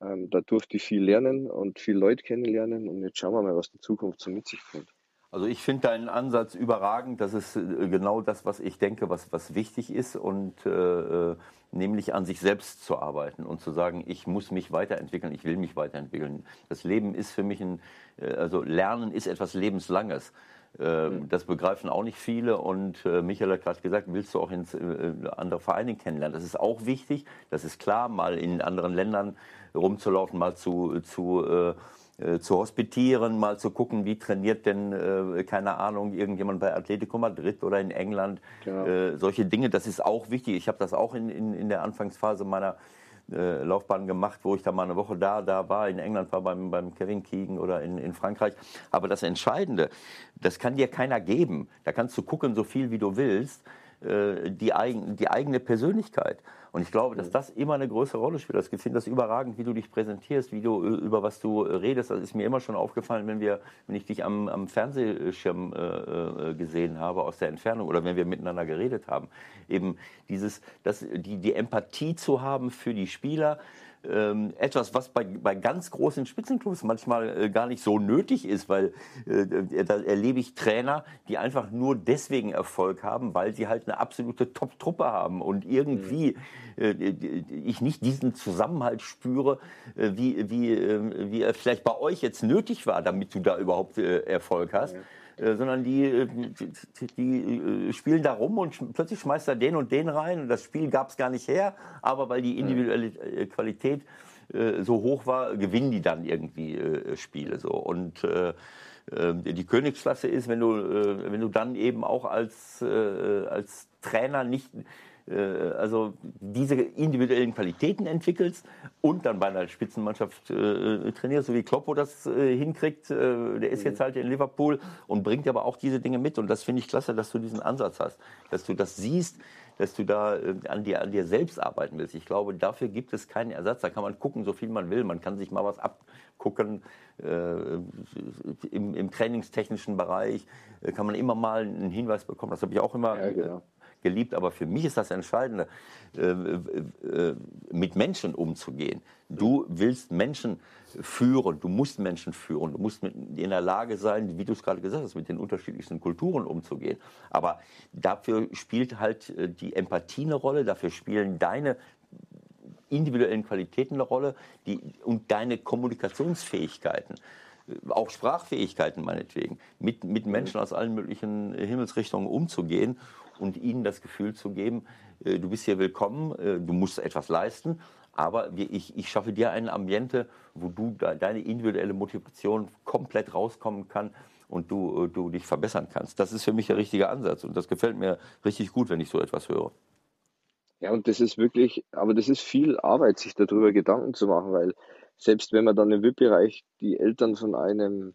Ähm, da durfte ich viel lernen und viel Leute kennenlernen. Und jetzt schauen wir mal, was die Zukunft so mit sich bringt. Also ich finde deinen Ansatz überragend. Das ist äh, genau das, was ich denke, was, was wichtig ist. Und äh, äh, nämlich an sich selbst zu arbeiten und zu sagen, ich muss mich weiterentwickeln, ich will mich weiterentwickeln. Das Leben ist für mich ein, äh, also Lernen ist etwas Lebenslanges. Ähm, das begreifen auch nicht viele und Michael hat gerade gesagt, willst du auch ins andere Vereine kennenlernen? Das ist auch wichtig, das ist klar, mal in anderen Ländern rumzulaufen, mal zu, zu zu hospitieren, mal zu gucken, wie trainiert denn, äh, keine Ahnung, irgendjemand bei Atletico Madrid oder in England. Genau. Äh, solche Dinge, das ist auch wichtig. Ich habe das auch in, in, in der Anfangsphase meiner äh, Laufbahn gemacht, wo ich da mal eine Woche da, da war, in England war beim, beim Kevin Keegan oder in, in Frankreich. Aber das Entscheidende, das kann dir keiner geben. Da kannst du gucken, so viel wie du willst. Äh, die, eigen, die eigene Persönlichkeit. Und ich glaube, dass das immer eine größere Rolle spielt. Ich finde das überragend, wie du dich präsentierst, wie du äh, über was du äh, redest. Das ist mir immer schon aufgefallen, wenn wir, wenn ich dich am, am Fernsehschirm äh, gesehen habe aus der Entfernung oder wenn wir miteinander geredet haben. Eben dieses, das, die, die Empathie zu haben für die Spieler, ähm, etwas, was bei, bei ganz großen Spitzenclubs manchmal äh, gar nicht so nötig ist, weil äh, da erlebe ich Trainer, die einfach nur deswegen Erfolg haben, weil sie halt eine absolute Top-Truppe haben und irgendwie mhm. Äh, ich nicht diesen Zusammenhalt spüre, äh, wie, wie, äh, wie er vielleicht bei euch jetzt nötig war, damit du da überhaupt äh, Erfolg hast. Ja. Äh, sondern die, äh, die, die, äh, spielen da rum und plötzlich schmeißt er den und den rein und das Spiel gab es gar nicht her, aber weil die individuelle Qualität so hoch war, gewinnen die dann irgendwie Spiele so und die Königsklasse ist, wenn du, wenn du dann eben auch als, als Trainer nicht äh, also diese individuellen Qualitäten entwickelst und dann bei einer Spitzenmannschaft äh, trainierst, so wie Kloppo das äh, hinkriegt. Äh, der ist mhm. jetzt halt in Liverpool und bringt aber auch diese Dinge mit. Und das finde ich klasse, dass du diesen Ansatz hast, dass du das siehst, dass du da äh, an, dir, an dir selbst arbeiten willst. Ich glaube, dafür gibt es keinen Ersatz. Da kann man gucken, so viel man will. Man kann sich mal was abgucken. Äh, im, im, trainingstechnischen Bereich kann man immer mal einen Hinweis bekommen. Das habe ich auch immer ja, genau geliebt. Aber für mich ist das Entscheidende, äh, äh, mit Menschen umzugehen. Du willst Menschen führen, du musst Menschen führen, du musst in der Lage sein, wie du es gerade gesagt hast, mit den unterschiedlichsten Kulturen umzugehen. Aber dafür spielt halt äh, die Empathie eine Rolle, dafür spielen deine individuellen Qualitäten eine Rolle die, und deine Kommunikationsfähigkeiten auch Sprachfähigkeiten meinetwegen, mit, mit Menschen aus allen möglichen Himmelsrichtungen umzugehen und ihnen das Gefühl zu geben, äh, du bist hier willkommen, äh, du musst etwas leisten, aber ich, ich schaffe dir ein Ambiente, wo du deine individuelle Motivation komplett rauskommen kann und du, äh, du dich verbessern kannst. Das ist für mich der richtige Ansatz und das gefällt mir richtig gut, wenn ich so etwas höre. Ja, und das ist wirklich, aber das ist viel Arbeit, sich darüber Gedanken zu machen, weil selbst wenn man dann im VIP-Bereich die Eltern von einem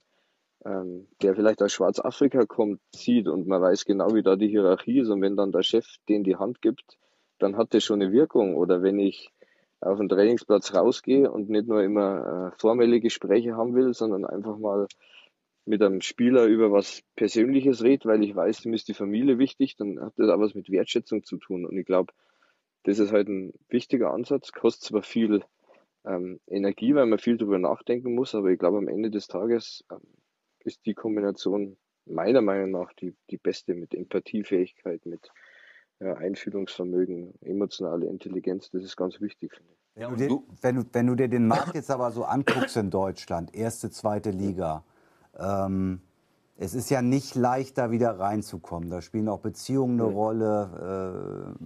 ähm, der vielleicht aus Schwarzafrika kommt, sieht und man weiß genau, wie da die Hierarchie ist und wenn dann der Chef den die Hand gibt, dann hat das schon eine Wirkung. Oder wenn ich auf den Trainingsplatz rausgehe und nicht nur immer äh, formelle Gespräche haben will, sondern einfach mal mit einem Spieler über was Persönliches redet, weil ich weiß, ihm ist die Familie wichtig, dann hat das auch was mit Wertschätzung zu tun. Und ich glaube, das ist halt ein wichtiger Ansatz, kostet zwar viel ähm, Energie, weil man viel darüber nachdenken muss, aber ich glaube, am Ende des Tages ähm, ist die Kombination meiner Meinung nach die, die beste mit Empathiefähigkeit, mit ja, Einfühlungsvermögen, emotionale Intelligenz. Das ist ganz wichtig, finde ich. Wenn du, dir, wenn, du, wenn du dir den Markt jetzt aber so anguckst in Deutschland, erste, zweite Liga, ähm, es ist ja nicht leicht, da wieder reinzukommen. Da spielen auch Beziehungen eine Rolle. Äh,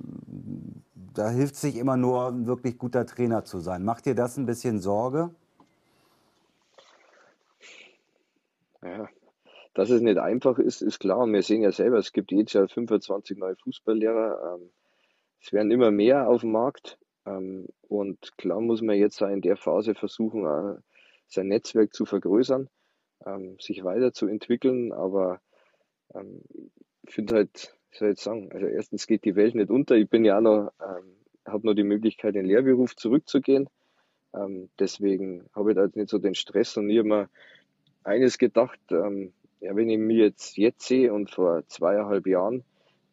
da hilft sich immer nur, ein wirklich guter Trainer zu sein. Macht dir das ein bisschen Sorge? Ja, dass es nicht einfach ist, ist klar. Und wir sehen ja selber, es gibt jedes Jahr 25 neue Fußballlehrer. Ähm, es werden immer mehr auf dem Markt. Ähm, und klar muss man jetzt in der Phase versuchen, sein Netzwerk zu vergrößern, ähm, sich weiterzuentwickeln. Aber ich finde halt, ich soll jetzt sagen, also erstens geht die Welt nicht unter. Ich bin ja auch noch, habe noch die Möglichkeit, in den Lehrberuf zurückzugehen. deswegen habe ich da jetzt nicht so den Stress und habe mir eines gedacht, ähm, ja, wenn ich mich jetzt jetzt sehe und vor zweieinhalb Jahren,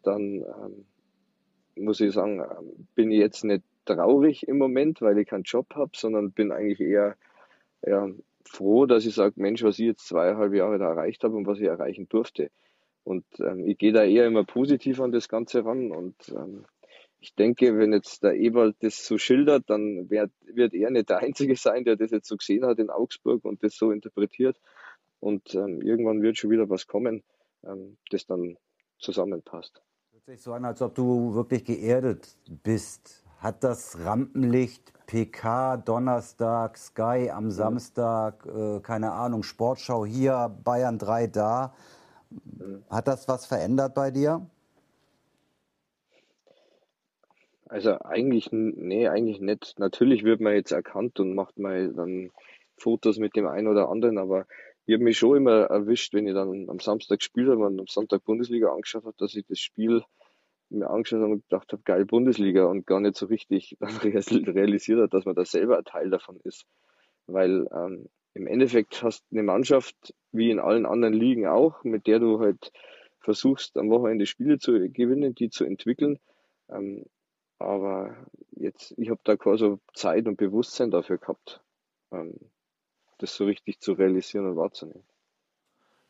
dann ähm, muss ich sagen, ähm, bin ich jetzt nicht traurig im Moment, weil ich keinen Job habe, sondern bin eigentlich eher ja, froh, dass ich sage, Mensch, was ich jetzt zweieinhalb Jahre da erreicht habe und was ich erreichen durfte. Und ähm, ich gehe da eher immer positiv an das Ganze ran und ähm, ich denke, wenn jetzt der Ewald das so schildert, dann wird, wird er nicht der Einzige sein, der das jetzt so gesehen hat in Augsburg und das so interpretiert. Und ähm, irgendwann wird schon wieder was kommen, ähm, das dann zusammenpasst. Hört sich so an, als ob du wirklich geerdet bist. hat das Rampenlicht PK Donnerstag, Sky am Samstag, äh, keine Ahnung, Sportschau hier, Bayern 3 da. Hat das was verändert bei dir? Also eigentlich, nee, eigentlich nicht. Natürlich wird man jetzt erkannt und macht mal dann Fotos mit dem einen oder anderen, aber ich habe mich schon immer erwischt, wenn ich dann am Samstag gespielt habe und am Sonntag Bundesliga angeschaut habe, dass ich das Spiel mir angeschaut habe und gedacht habe, geil Bundesliga und gar nicht so richtig realisiert hat, dass man da selber ein Teil davon ist. Weil ähm, im Endeffekt hast du eine Mannschaft, wie in allen anderen Ligen auch, mit der du halt versuchst, am Wochenende Spiele zu gewinnen, die zu entwickeln. Ähm, aber jetzt, ich habe da quasi Zeit und Bewusstsein dafür gehabt, ähm, das so richtig zu realisieren und wahrzunehmen.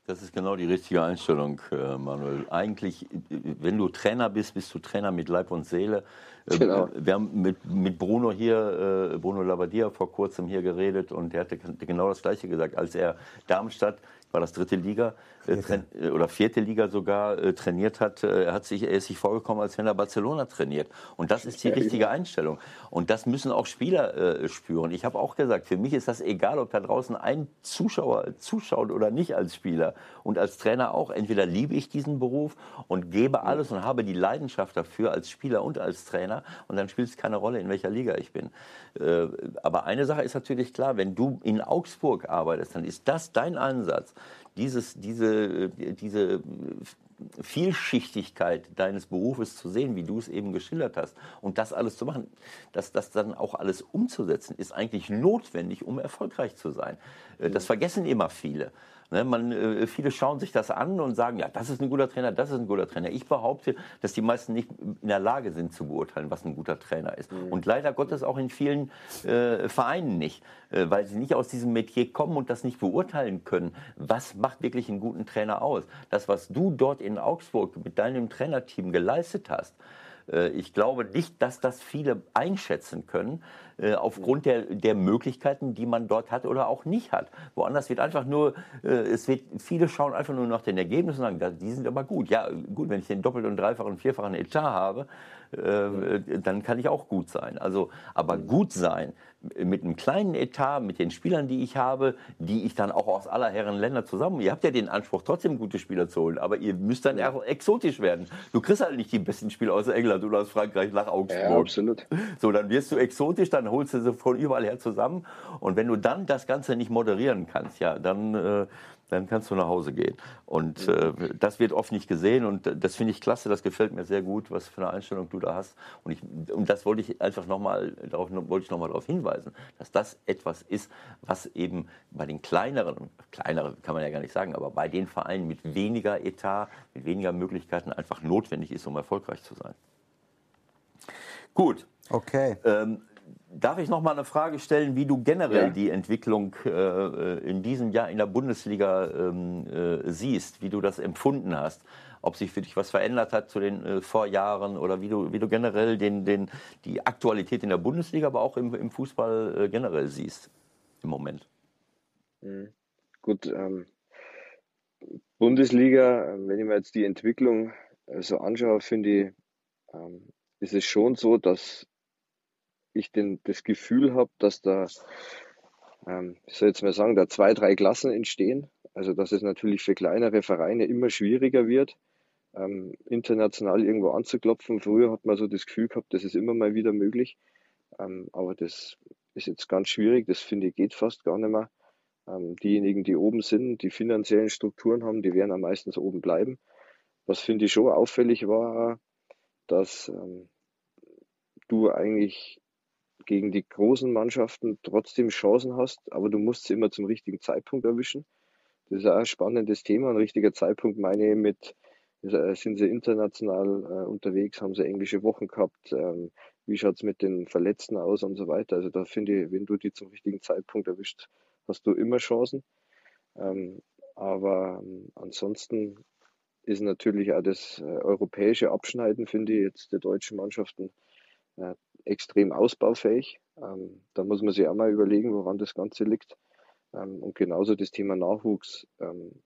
Das ist genau die richtige Einstellung, äh, Manuel. Eigentlich, wenn du Trainer bist, bist du Trainer mit Leib und Seele. Ähm, genau. Wir haben mit, mit Bruno hier, äh, Bruno Labbadia, vor kurzem hier geredet und der hatte genau das Gleiche gesagt. Als er Darmstadt war das dritte Liga äh, äh, oder vierte Liga sogar äh, trainiert hat, äh, er hat sich, er ist sich vorgekommen, als wenn er Barcelona trainiert. Und das ist die richtige Einstellung. Und das müssen auch Spieler äh, spüren. Ich habe auch gesagt, für mich ist das egal, ob da draußen ein Zuschauer zuschaut oder nicht als Spieler. Und als Trainer auch. Entweder liebe ich diesen Beruf und gebe alles und habe die Leidenschaft dafür als Spieler und als Trainer. Und dann spielt es keine Rolle, in welcher Liga ich bin. Äh, aber eine Sache ist natürlich klar, wenn du in Augsburg arbeitest, dann ist das dein Ansatz dieses, diese, diese Vielschichtigkeit deines Berufes zu sehen, wie du es eben geschildert hast, und das alles zu machen, dass das dann auch alles umzusetzen, ist eigentlich notwendig, um erfolgreich zu sein. Äh, das vergessen immer viele. Ne, man, äh, viele schauen sich das an und sagen, ja, das ist ein guter Trainer, das ist ein guter Trainer. Ich behaupte, dass die meisten nicht in der Lage sind zu beurteilen, was ein guter Trainer ist. Mhm. Und leider Gottes auch in vielen äh, Vereinen nicht, äh, weil sie nicht aus diesem Metier kommen und das nicht beurteilen können. Was macht wirklich einen guten Trainer aus? Das, was du dort in Augsburg mit deinem Trainerteam geleistet hast, äh, ich glaube nicht, dass das viele einschätzen können, äh, aufgrund der, der Möglichkeiten, die man dort hat oder auch nicht hat. Woanders wird einfach nur, äh, es wird, viele schauen einfach nur nach den Ergebnissen und sagen, die sind aber gut. Ja, gut, wenn ich den doppelten, dreifachen, vierfachen Etat habe, äh, dann kann ich auch gut sein. Also, aber gut sein mit einem kleinen Etat, mit den Spielern, die ich habe, die ich dann auch aus aller Herren Länder zusammen. Ihr habt ja den Anspruch, trotzdem gute Spieler zu holen, aber ihr müsst dann auch exotisch werden. Du kriegst halt nicht die besten Spieler aus England oder aus Frankreich nach Augsburg. Ja, absolut. So, dann wirst du exotisch, dann holst du sie von überall her zusammen. Und wenn du dann das Ganze nicht moderieren kannst, ja, dann, äh, dann kannst du nach Hause gehen. Und äh, das wird oft nicht gesehen und das finde ich klasse, das gefällt mir sehr gut, was für eine Einstellung du da hast. Und, ich, und das wollte ich einfach nochmal, darauf wollte ich nochmal darauf hinweisen, dass das etwas ist, was eben bei den kleineren, kleinere kann man ja gar nicht sagen, aber bei den Vereinen mit weniger Etat, mit weniger Möglichkeiten einfach notwendig ist, um erfolgreich zu sein. Gut. Okay. Ähm, Darf ich noch mal eine Frage stellen, wie du generell ja. die Entwicklung äh, in diesem Jahr in der Bundesliga ähm, äh, siehst, wie du das empfunden hast? Ob sich für dich was verändert hat zu den äh, Vorjahren oder wie du, wie du generell den, den, die Aktualität in der Bundesliga, aber auch im, im Fußball äh, generell siehst im Moment? Mhm. Gut, ähm, Bundesliga, ähm, wenn ich mir jetzt die Entwicklung äh, so anschaue, finde ich, ähm, ist es schon so, dass ich den, das Gefühl habe, dass da, ähm, ich soll jetzt mal sagen, da zwei, drei Klassen entstehen. Also dass es natürlich für kleinere Vereine immer schwieriger wird, ähm, international irgendwo anzuklopfen. Früher hat man so das Gefühl gehabt, das ist immer mal wieder möglich. Ähm, aber das ist jetzt ganz schwierig. Das finde ich geht fast gar nicht mehr. Ähm, diejenigen, die oben sind, die finanziellen Strukturen haben, die werden am meisten oben bleiben. Was finde ich schon auffällig war, dass ähm, du eigentlich gegen die großen Mannschaften trotzdem Chancen hast, aber du musst sie immer zum richtigen Zeitpunkt erwischen. Das ist auch ein spannendes Thema. Ein richtiger Zeitpunkt meine ich mit, äh, sind sie international äh, unterwegs, haben sie englische Wochen gehabt, ähm, wie schaut es mit den Verletzten aus und so weiter. Also da finde ich, wenn du die zum richtigen Zeitpunkt erwischt, hast du immer Chancen. Ähm, aber ähm, ansonsten ist natürlich auch das äh, europäische Abschneiden, finde ich, jetzt der deutschen Mannschaften äh, extrem ausbaufähig. Ähm, da muss man sich auch mal überlegen, woran das Ganze liegt. Ähm, und genauso das Thema Nachwuchs ähm,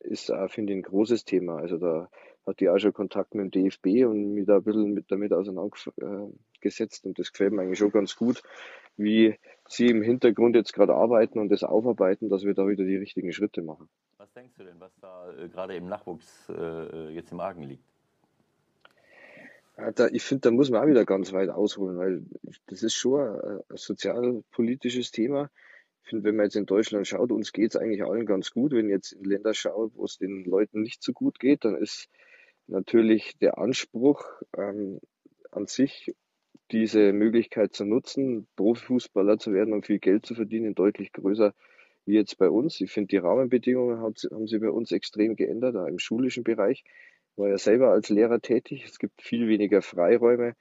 ist, finde ich, ein großes Thema. Also da hatte ich auch schon Kontakt mit dem DFB und mich da ein bisschen mit, damit gesetzt und das gefällt mir eigentlich schon ganz gut, wie sie im Hintergrund jetzt gerade arbeiten und das aufarbeiten, dass wir da wieder die richtigen Schritte machen. Was denkst du denn, was da äh, gerade im Nachwuchs äh, jetzt im Argen liegt? Da, ich finde, da muss man auch wieder ganz weit ausholen, weil das ist schon ein, ein sozialpolitisches Thema. Ich finde, wenn man jetzt in Deutschland schaut, uns geht es eigentlich allen ganz gut. Wenn jetzt in Länder schaut, wo es den Leuten nicht so gut geht, dann ist natürlich der Anspruch ähm, an sich, diese Möglichkeit zu nutzen, Profifußballer zu werden und viel Geld zu verdienen, deutlich größer wie jetzt bei uns. Ich finde, die Rahmenbedingungen haben sie bei uns extrem geändert, auch im schulischen Bereich. War ja selber als Lehrer tätig. Es gibt viel weniger Freiräume,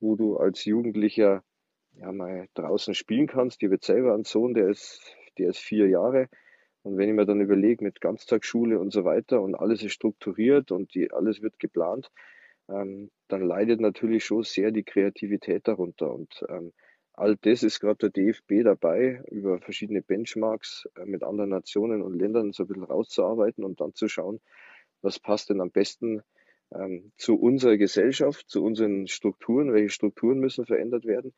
wo du als Jugendlicher ja mal draußen spielen kannst. Ich habe selber einen Sohn, der ist, der ist vier Jahre. Und wenn ich mir dann überlege, mit Ganztagsschule und so weiter und alles ist strukturiert und die, alles wird geplant, ähm, dann leidet natürlich schon sehr die Kreativität darunter. Und ähm, all das ist gerade der DFB dabei, über verschiedene Benchmarks äh, mit anderen Nationen und Ländern so ein bisschen rauszuarbeiten und dann zu schauen, was passt denn am besten ähm, zu unserer Gesellschaft, zu unseren Strukturen, welche Strukturen müssen verändert werden,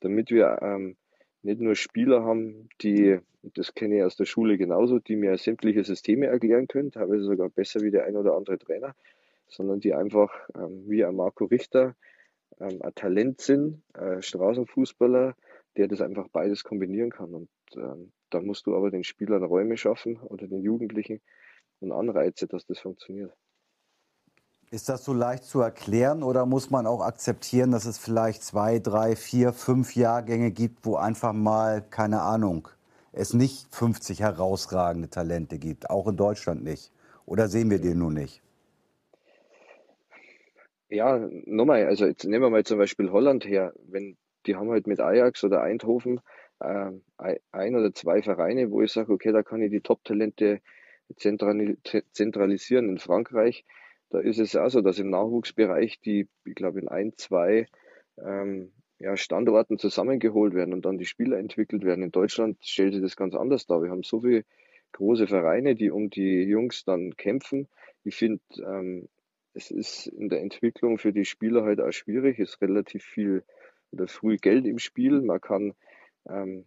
damit wir ähm, nicht nur Spieler haben, die, das kenne ich aus der Schule genauso, die mir sämtliche Systeme erklären können, teilweise sogar besser wie der ein oder andere Trainer, sondern die einfach ähm, wie ein Marco Richter ähm, ein Talent sind, äh, Straßenfußballer, der das einfach beides kombinieren kann. Und ähm, da musst du aber den Spielern Räume schaffen oder den Jugendlichen und Anreize, dass das funktioniert. Ist das so leicht zu erklären oder muss man auch akzeptieren, dass es vielleicht zwei, drei, vier, fünf Jahrgänge gibt, wo einfach mal, keine Ahnung, es nicht 50 herausragende Talente gibt, auch in Deutschland nicht? Oder sehen wir den nur nicht? Ja, nochmal, also jetzt nehmen wir mal zum Beispiel Holland her. Wenn die haben halt mit Ajax oder Eindhoven äh, ein oder zwei Vereine, wo ich sage, okay, da kann ich die Top-Talente zentralisieren in Frankreich da ist es auch so, dass im Nachwuchsbereich die, ich glaube, in ein, zwei ähm, ja, Standorten zusammengeholt werden und dann die Spieler entwickelt werden. In Deutschland stellt sich das ganz anders dar. Wir haben so viele große Vereine, die um die Jungs dann kämpfen. Ich finde, ähm, es ist in der Entwicklung für die Spieler halt auch schwierig. Es ist relativ viel oder früh Geld im Spiel. Man kann ähm,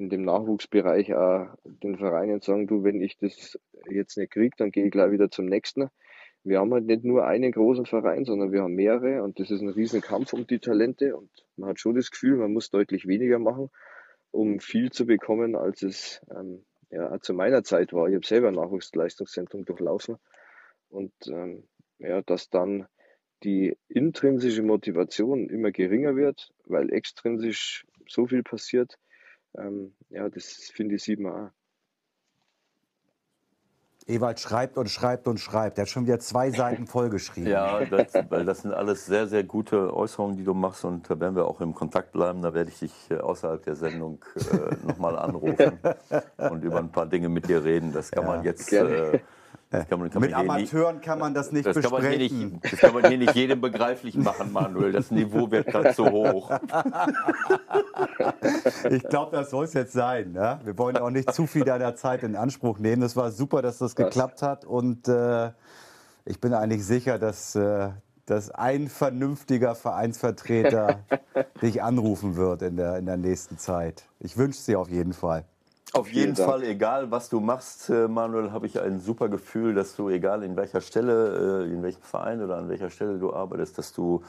in dem Nachwuchsbereich auch den Vereinen sagen, du, wenn ich das jetzt nicht kriege, dann gehe ich gleich wieder zum nächsten wir haben halt nicht nur einen großen Verein, sondern wir haben mehrere und das ist ein riesen Kampf um die Talente und man hat schon das Gefühl, man muss deutlich weniger machen, um viel zu bekommen, als es ähm, ja, zu meiner Zeit war. Ich habe selber ein Nachwuchsleistungszentrum durchlaufen und ähm, ja, dass dann die intrinsische Motivation immer geringer wird, weil extrinsisch so viel passiert, ähm, ja, das finde ich, sieht man auch. Ewald schreibt und schreibt und schreibt. Er hat schon wieder zwei Seiten vollgeschrieben. Ja, das, weil das sind alles sehr, sehr gute Äußerungen, die du machst. Und da werden wir auch im Kontakt bleiben. Da werde ich dich äh, außerhalb der Sendung äh, nochmal anrufen und über ein paar Dinge mit dir reden. Das kann ja, man jetzt. Äh, kann man, kann Mit Amateuren nicht, kann man das nicht das besprechen. Kann nicht, das kann man hier nicht jedem begreiflich machen, Manuel. Das Niveau wird gerade zu hoch. Ich glaube, das soll es jetzt sein. Ne? Wir wollen auch nicht zu viel deiner Zeit in Anspruch nehmen. Es war super, dass das geklappt hat. Und äh, ich bin eigentlich sicher, dass, äh, dass ein vernünftiger Vereinsvertreter dich anrufen wird in der, in der nächsten Zeit. Ich wünsche es dir auf jeden Fall. Auf jeden Dank. Fall, egal was du machst, äh, Manuel, habe ich ein super Gefühl, dass du, egal in welcher Stelle, äh, in welchem Verein oder an welcher Stelle du arbeitest, dass du,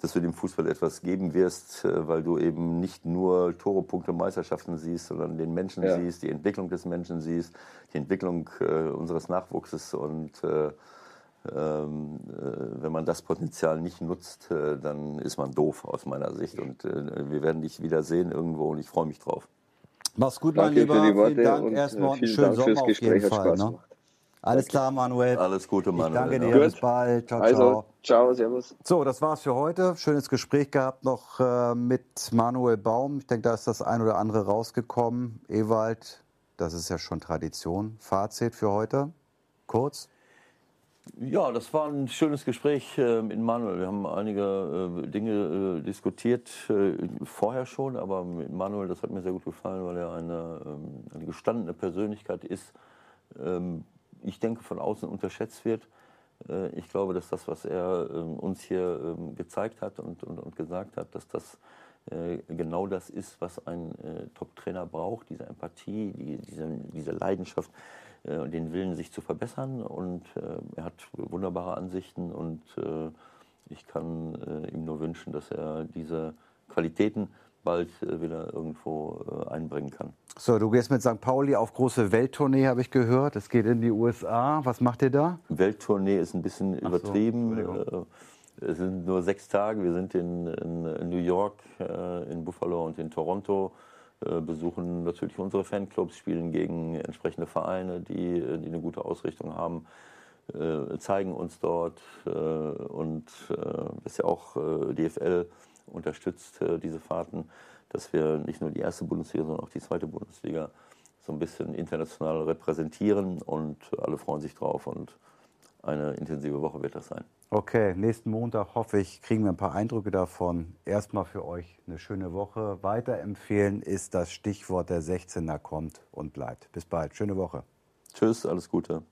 dass du dem Fußball etwas geben wirst, äh, weil du eben nicht nur Tore, Punkte, Meisterschaften siehst, sondern den Menschen ja. siehst, die Entwicklung des Menschen siehst, die Entwicklung unseres Nachwuchses und ähm, wenn man das Potenzial nicht nutzt, dann ist man doof aus meiner Sicht. Und wir werden dich wiedersehen irgendwo und ich freue mich drauf. Mach's gut, mein Lieber. Vielen Dank erstmal und einen schönen Dank Sommer auf jeden Fall. Ne? Alles klar, Manuel. Alles Gute, Manuel. Ich danke dir. Ja. Bis bald. Ciao, also, ciao. Ciao, servus. So, das war's für heute. Schönes Gespräch gehabt noch äh, mit Manuel Baum. Ich denke, da ist das ein oder andere rausgekommen. Ewald, das ist ja schon Tradition. Fazit für heute? Kurz? Ja, das war ein schönes Gespräch äh, mit Manuel. Wir haben einige äh, Dinge äh, diskutiert vorher schon, aber mit Manuel, das hat mir sehr gut gefallen, weil er eine, ähm, eine gestandene Persönlichkeit ist. Ähm, ich denke, von außen unterschätzt wird. Ich glaube, dass das, was er ähm, uns hier ähm, gezeigt hat und, und, und gesagt hat, dass das genau das ist, was ein Top-Trainer braucht, diese Empathie, die, diese, diese Leidenschaft und den Willen, sich zu verbessern. Und er hat wunderbare Ansichten und ich kann ihm nur wünschen, dass er diese Qualitäten bald wieder irgendwo einbringen kann. So, du gehst mit St. Pauli auf große Welttournee, habe ich gehört. Es geht in die USA. Was macht ihr da? Welttournee ist ein bisschen Ach übertrieben. So, es sind nur sechs Tage. Wir sind in, in New York, äh, in Buffalo und in Toronto, äh, besuchen natürlich unsere Fanclubs, spielen gegen entsprechende Vereine, die, die eine gute Ausrichtung haben, äh, zeigen uns dort. und das ist ja auch DFL unterstützt diese Fahrten, dass wir nicht nur die erste Bundesliga, sondern auch die zweite Bundesliga so ein bisschen international repräsentieren und alle freuen sich drauf und eine intensive Woche wird das sein. Okay, nächsten Montag hoffe ich, kriegen wir ein paar Eindrücke davon. Erstmal für euch eine schöne Woche. Weiterempfehlen ist das Stichwort der 16er kommt und bleibt. Bis bald. Schöne Woche. Tschüss, alles Gute.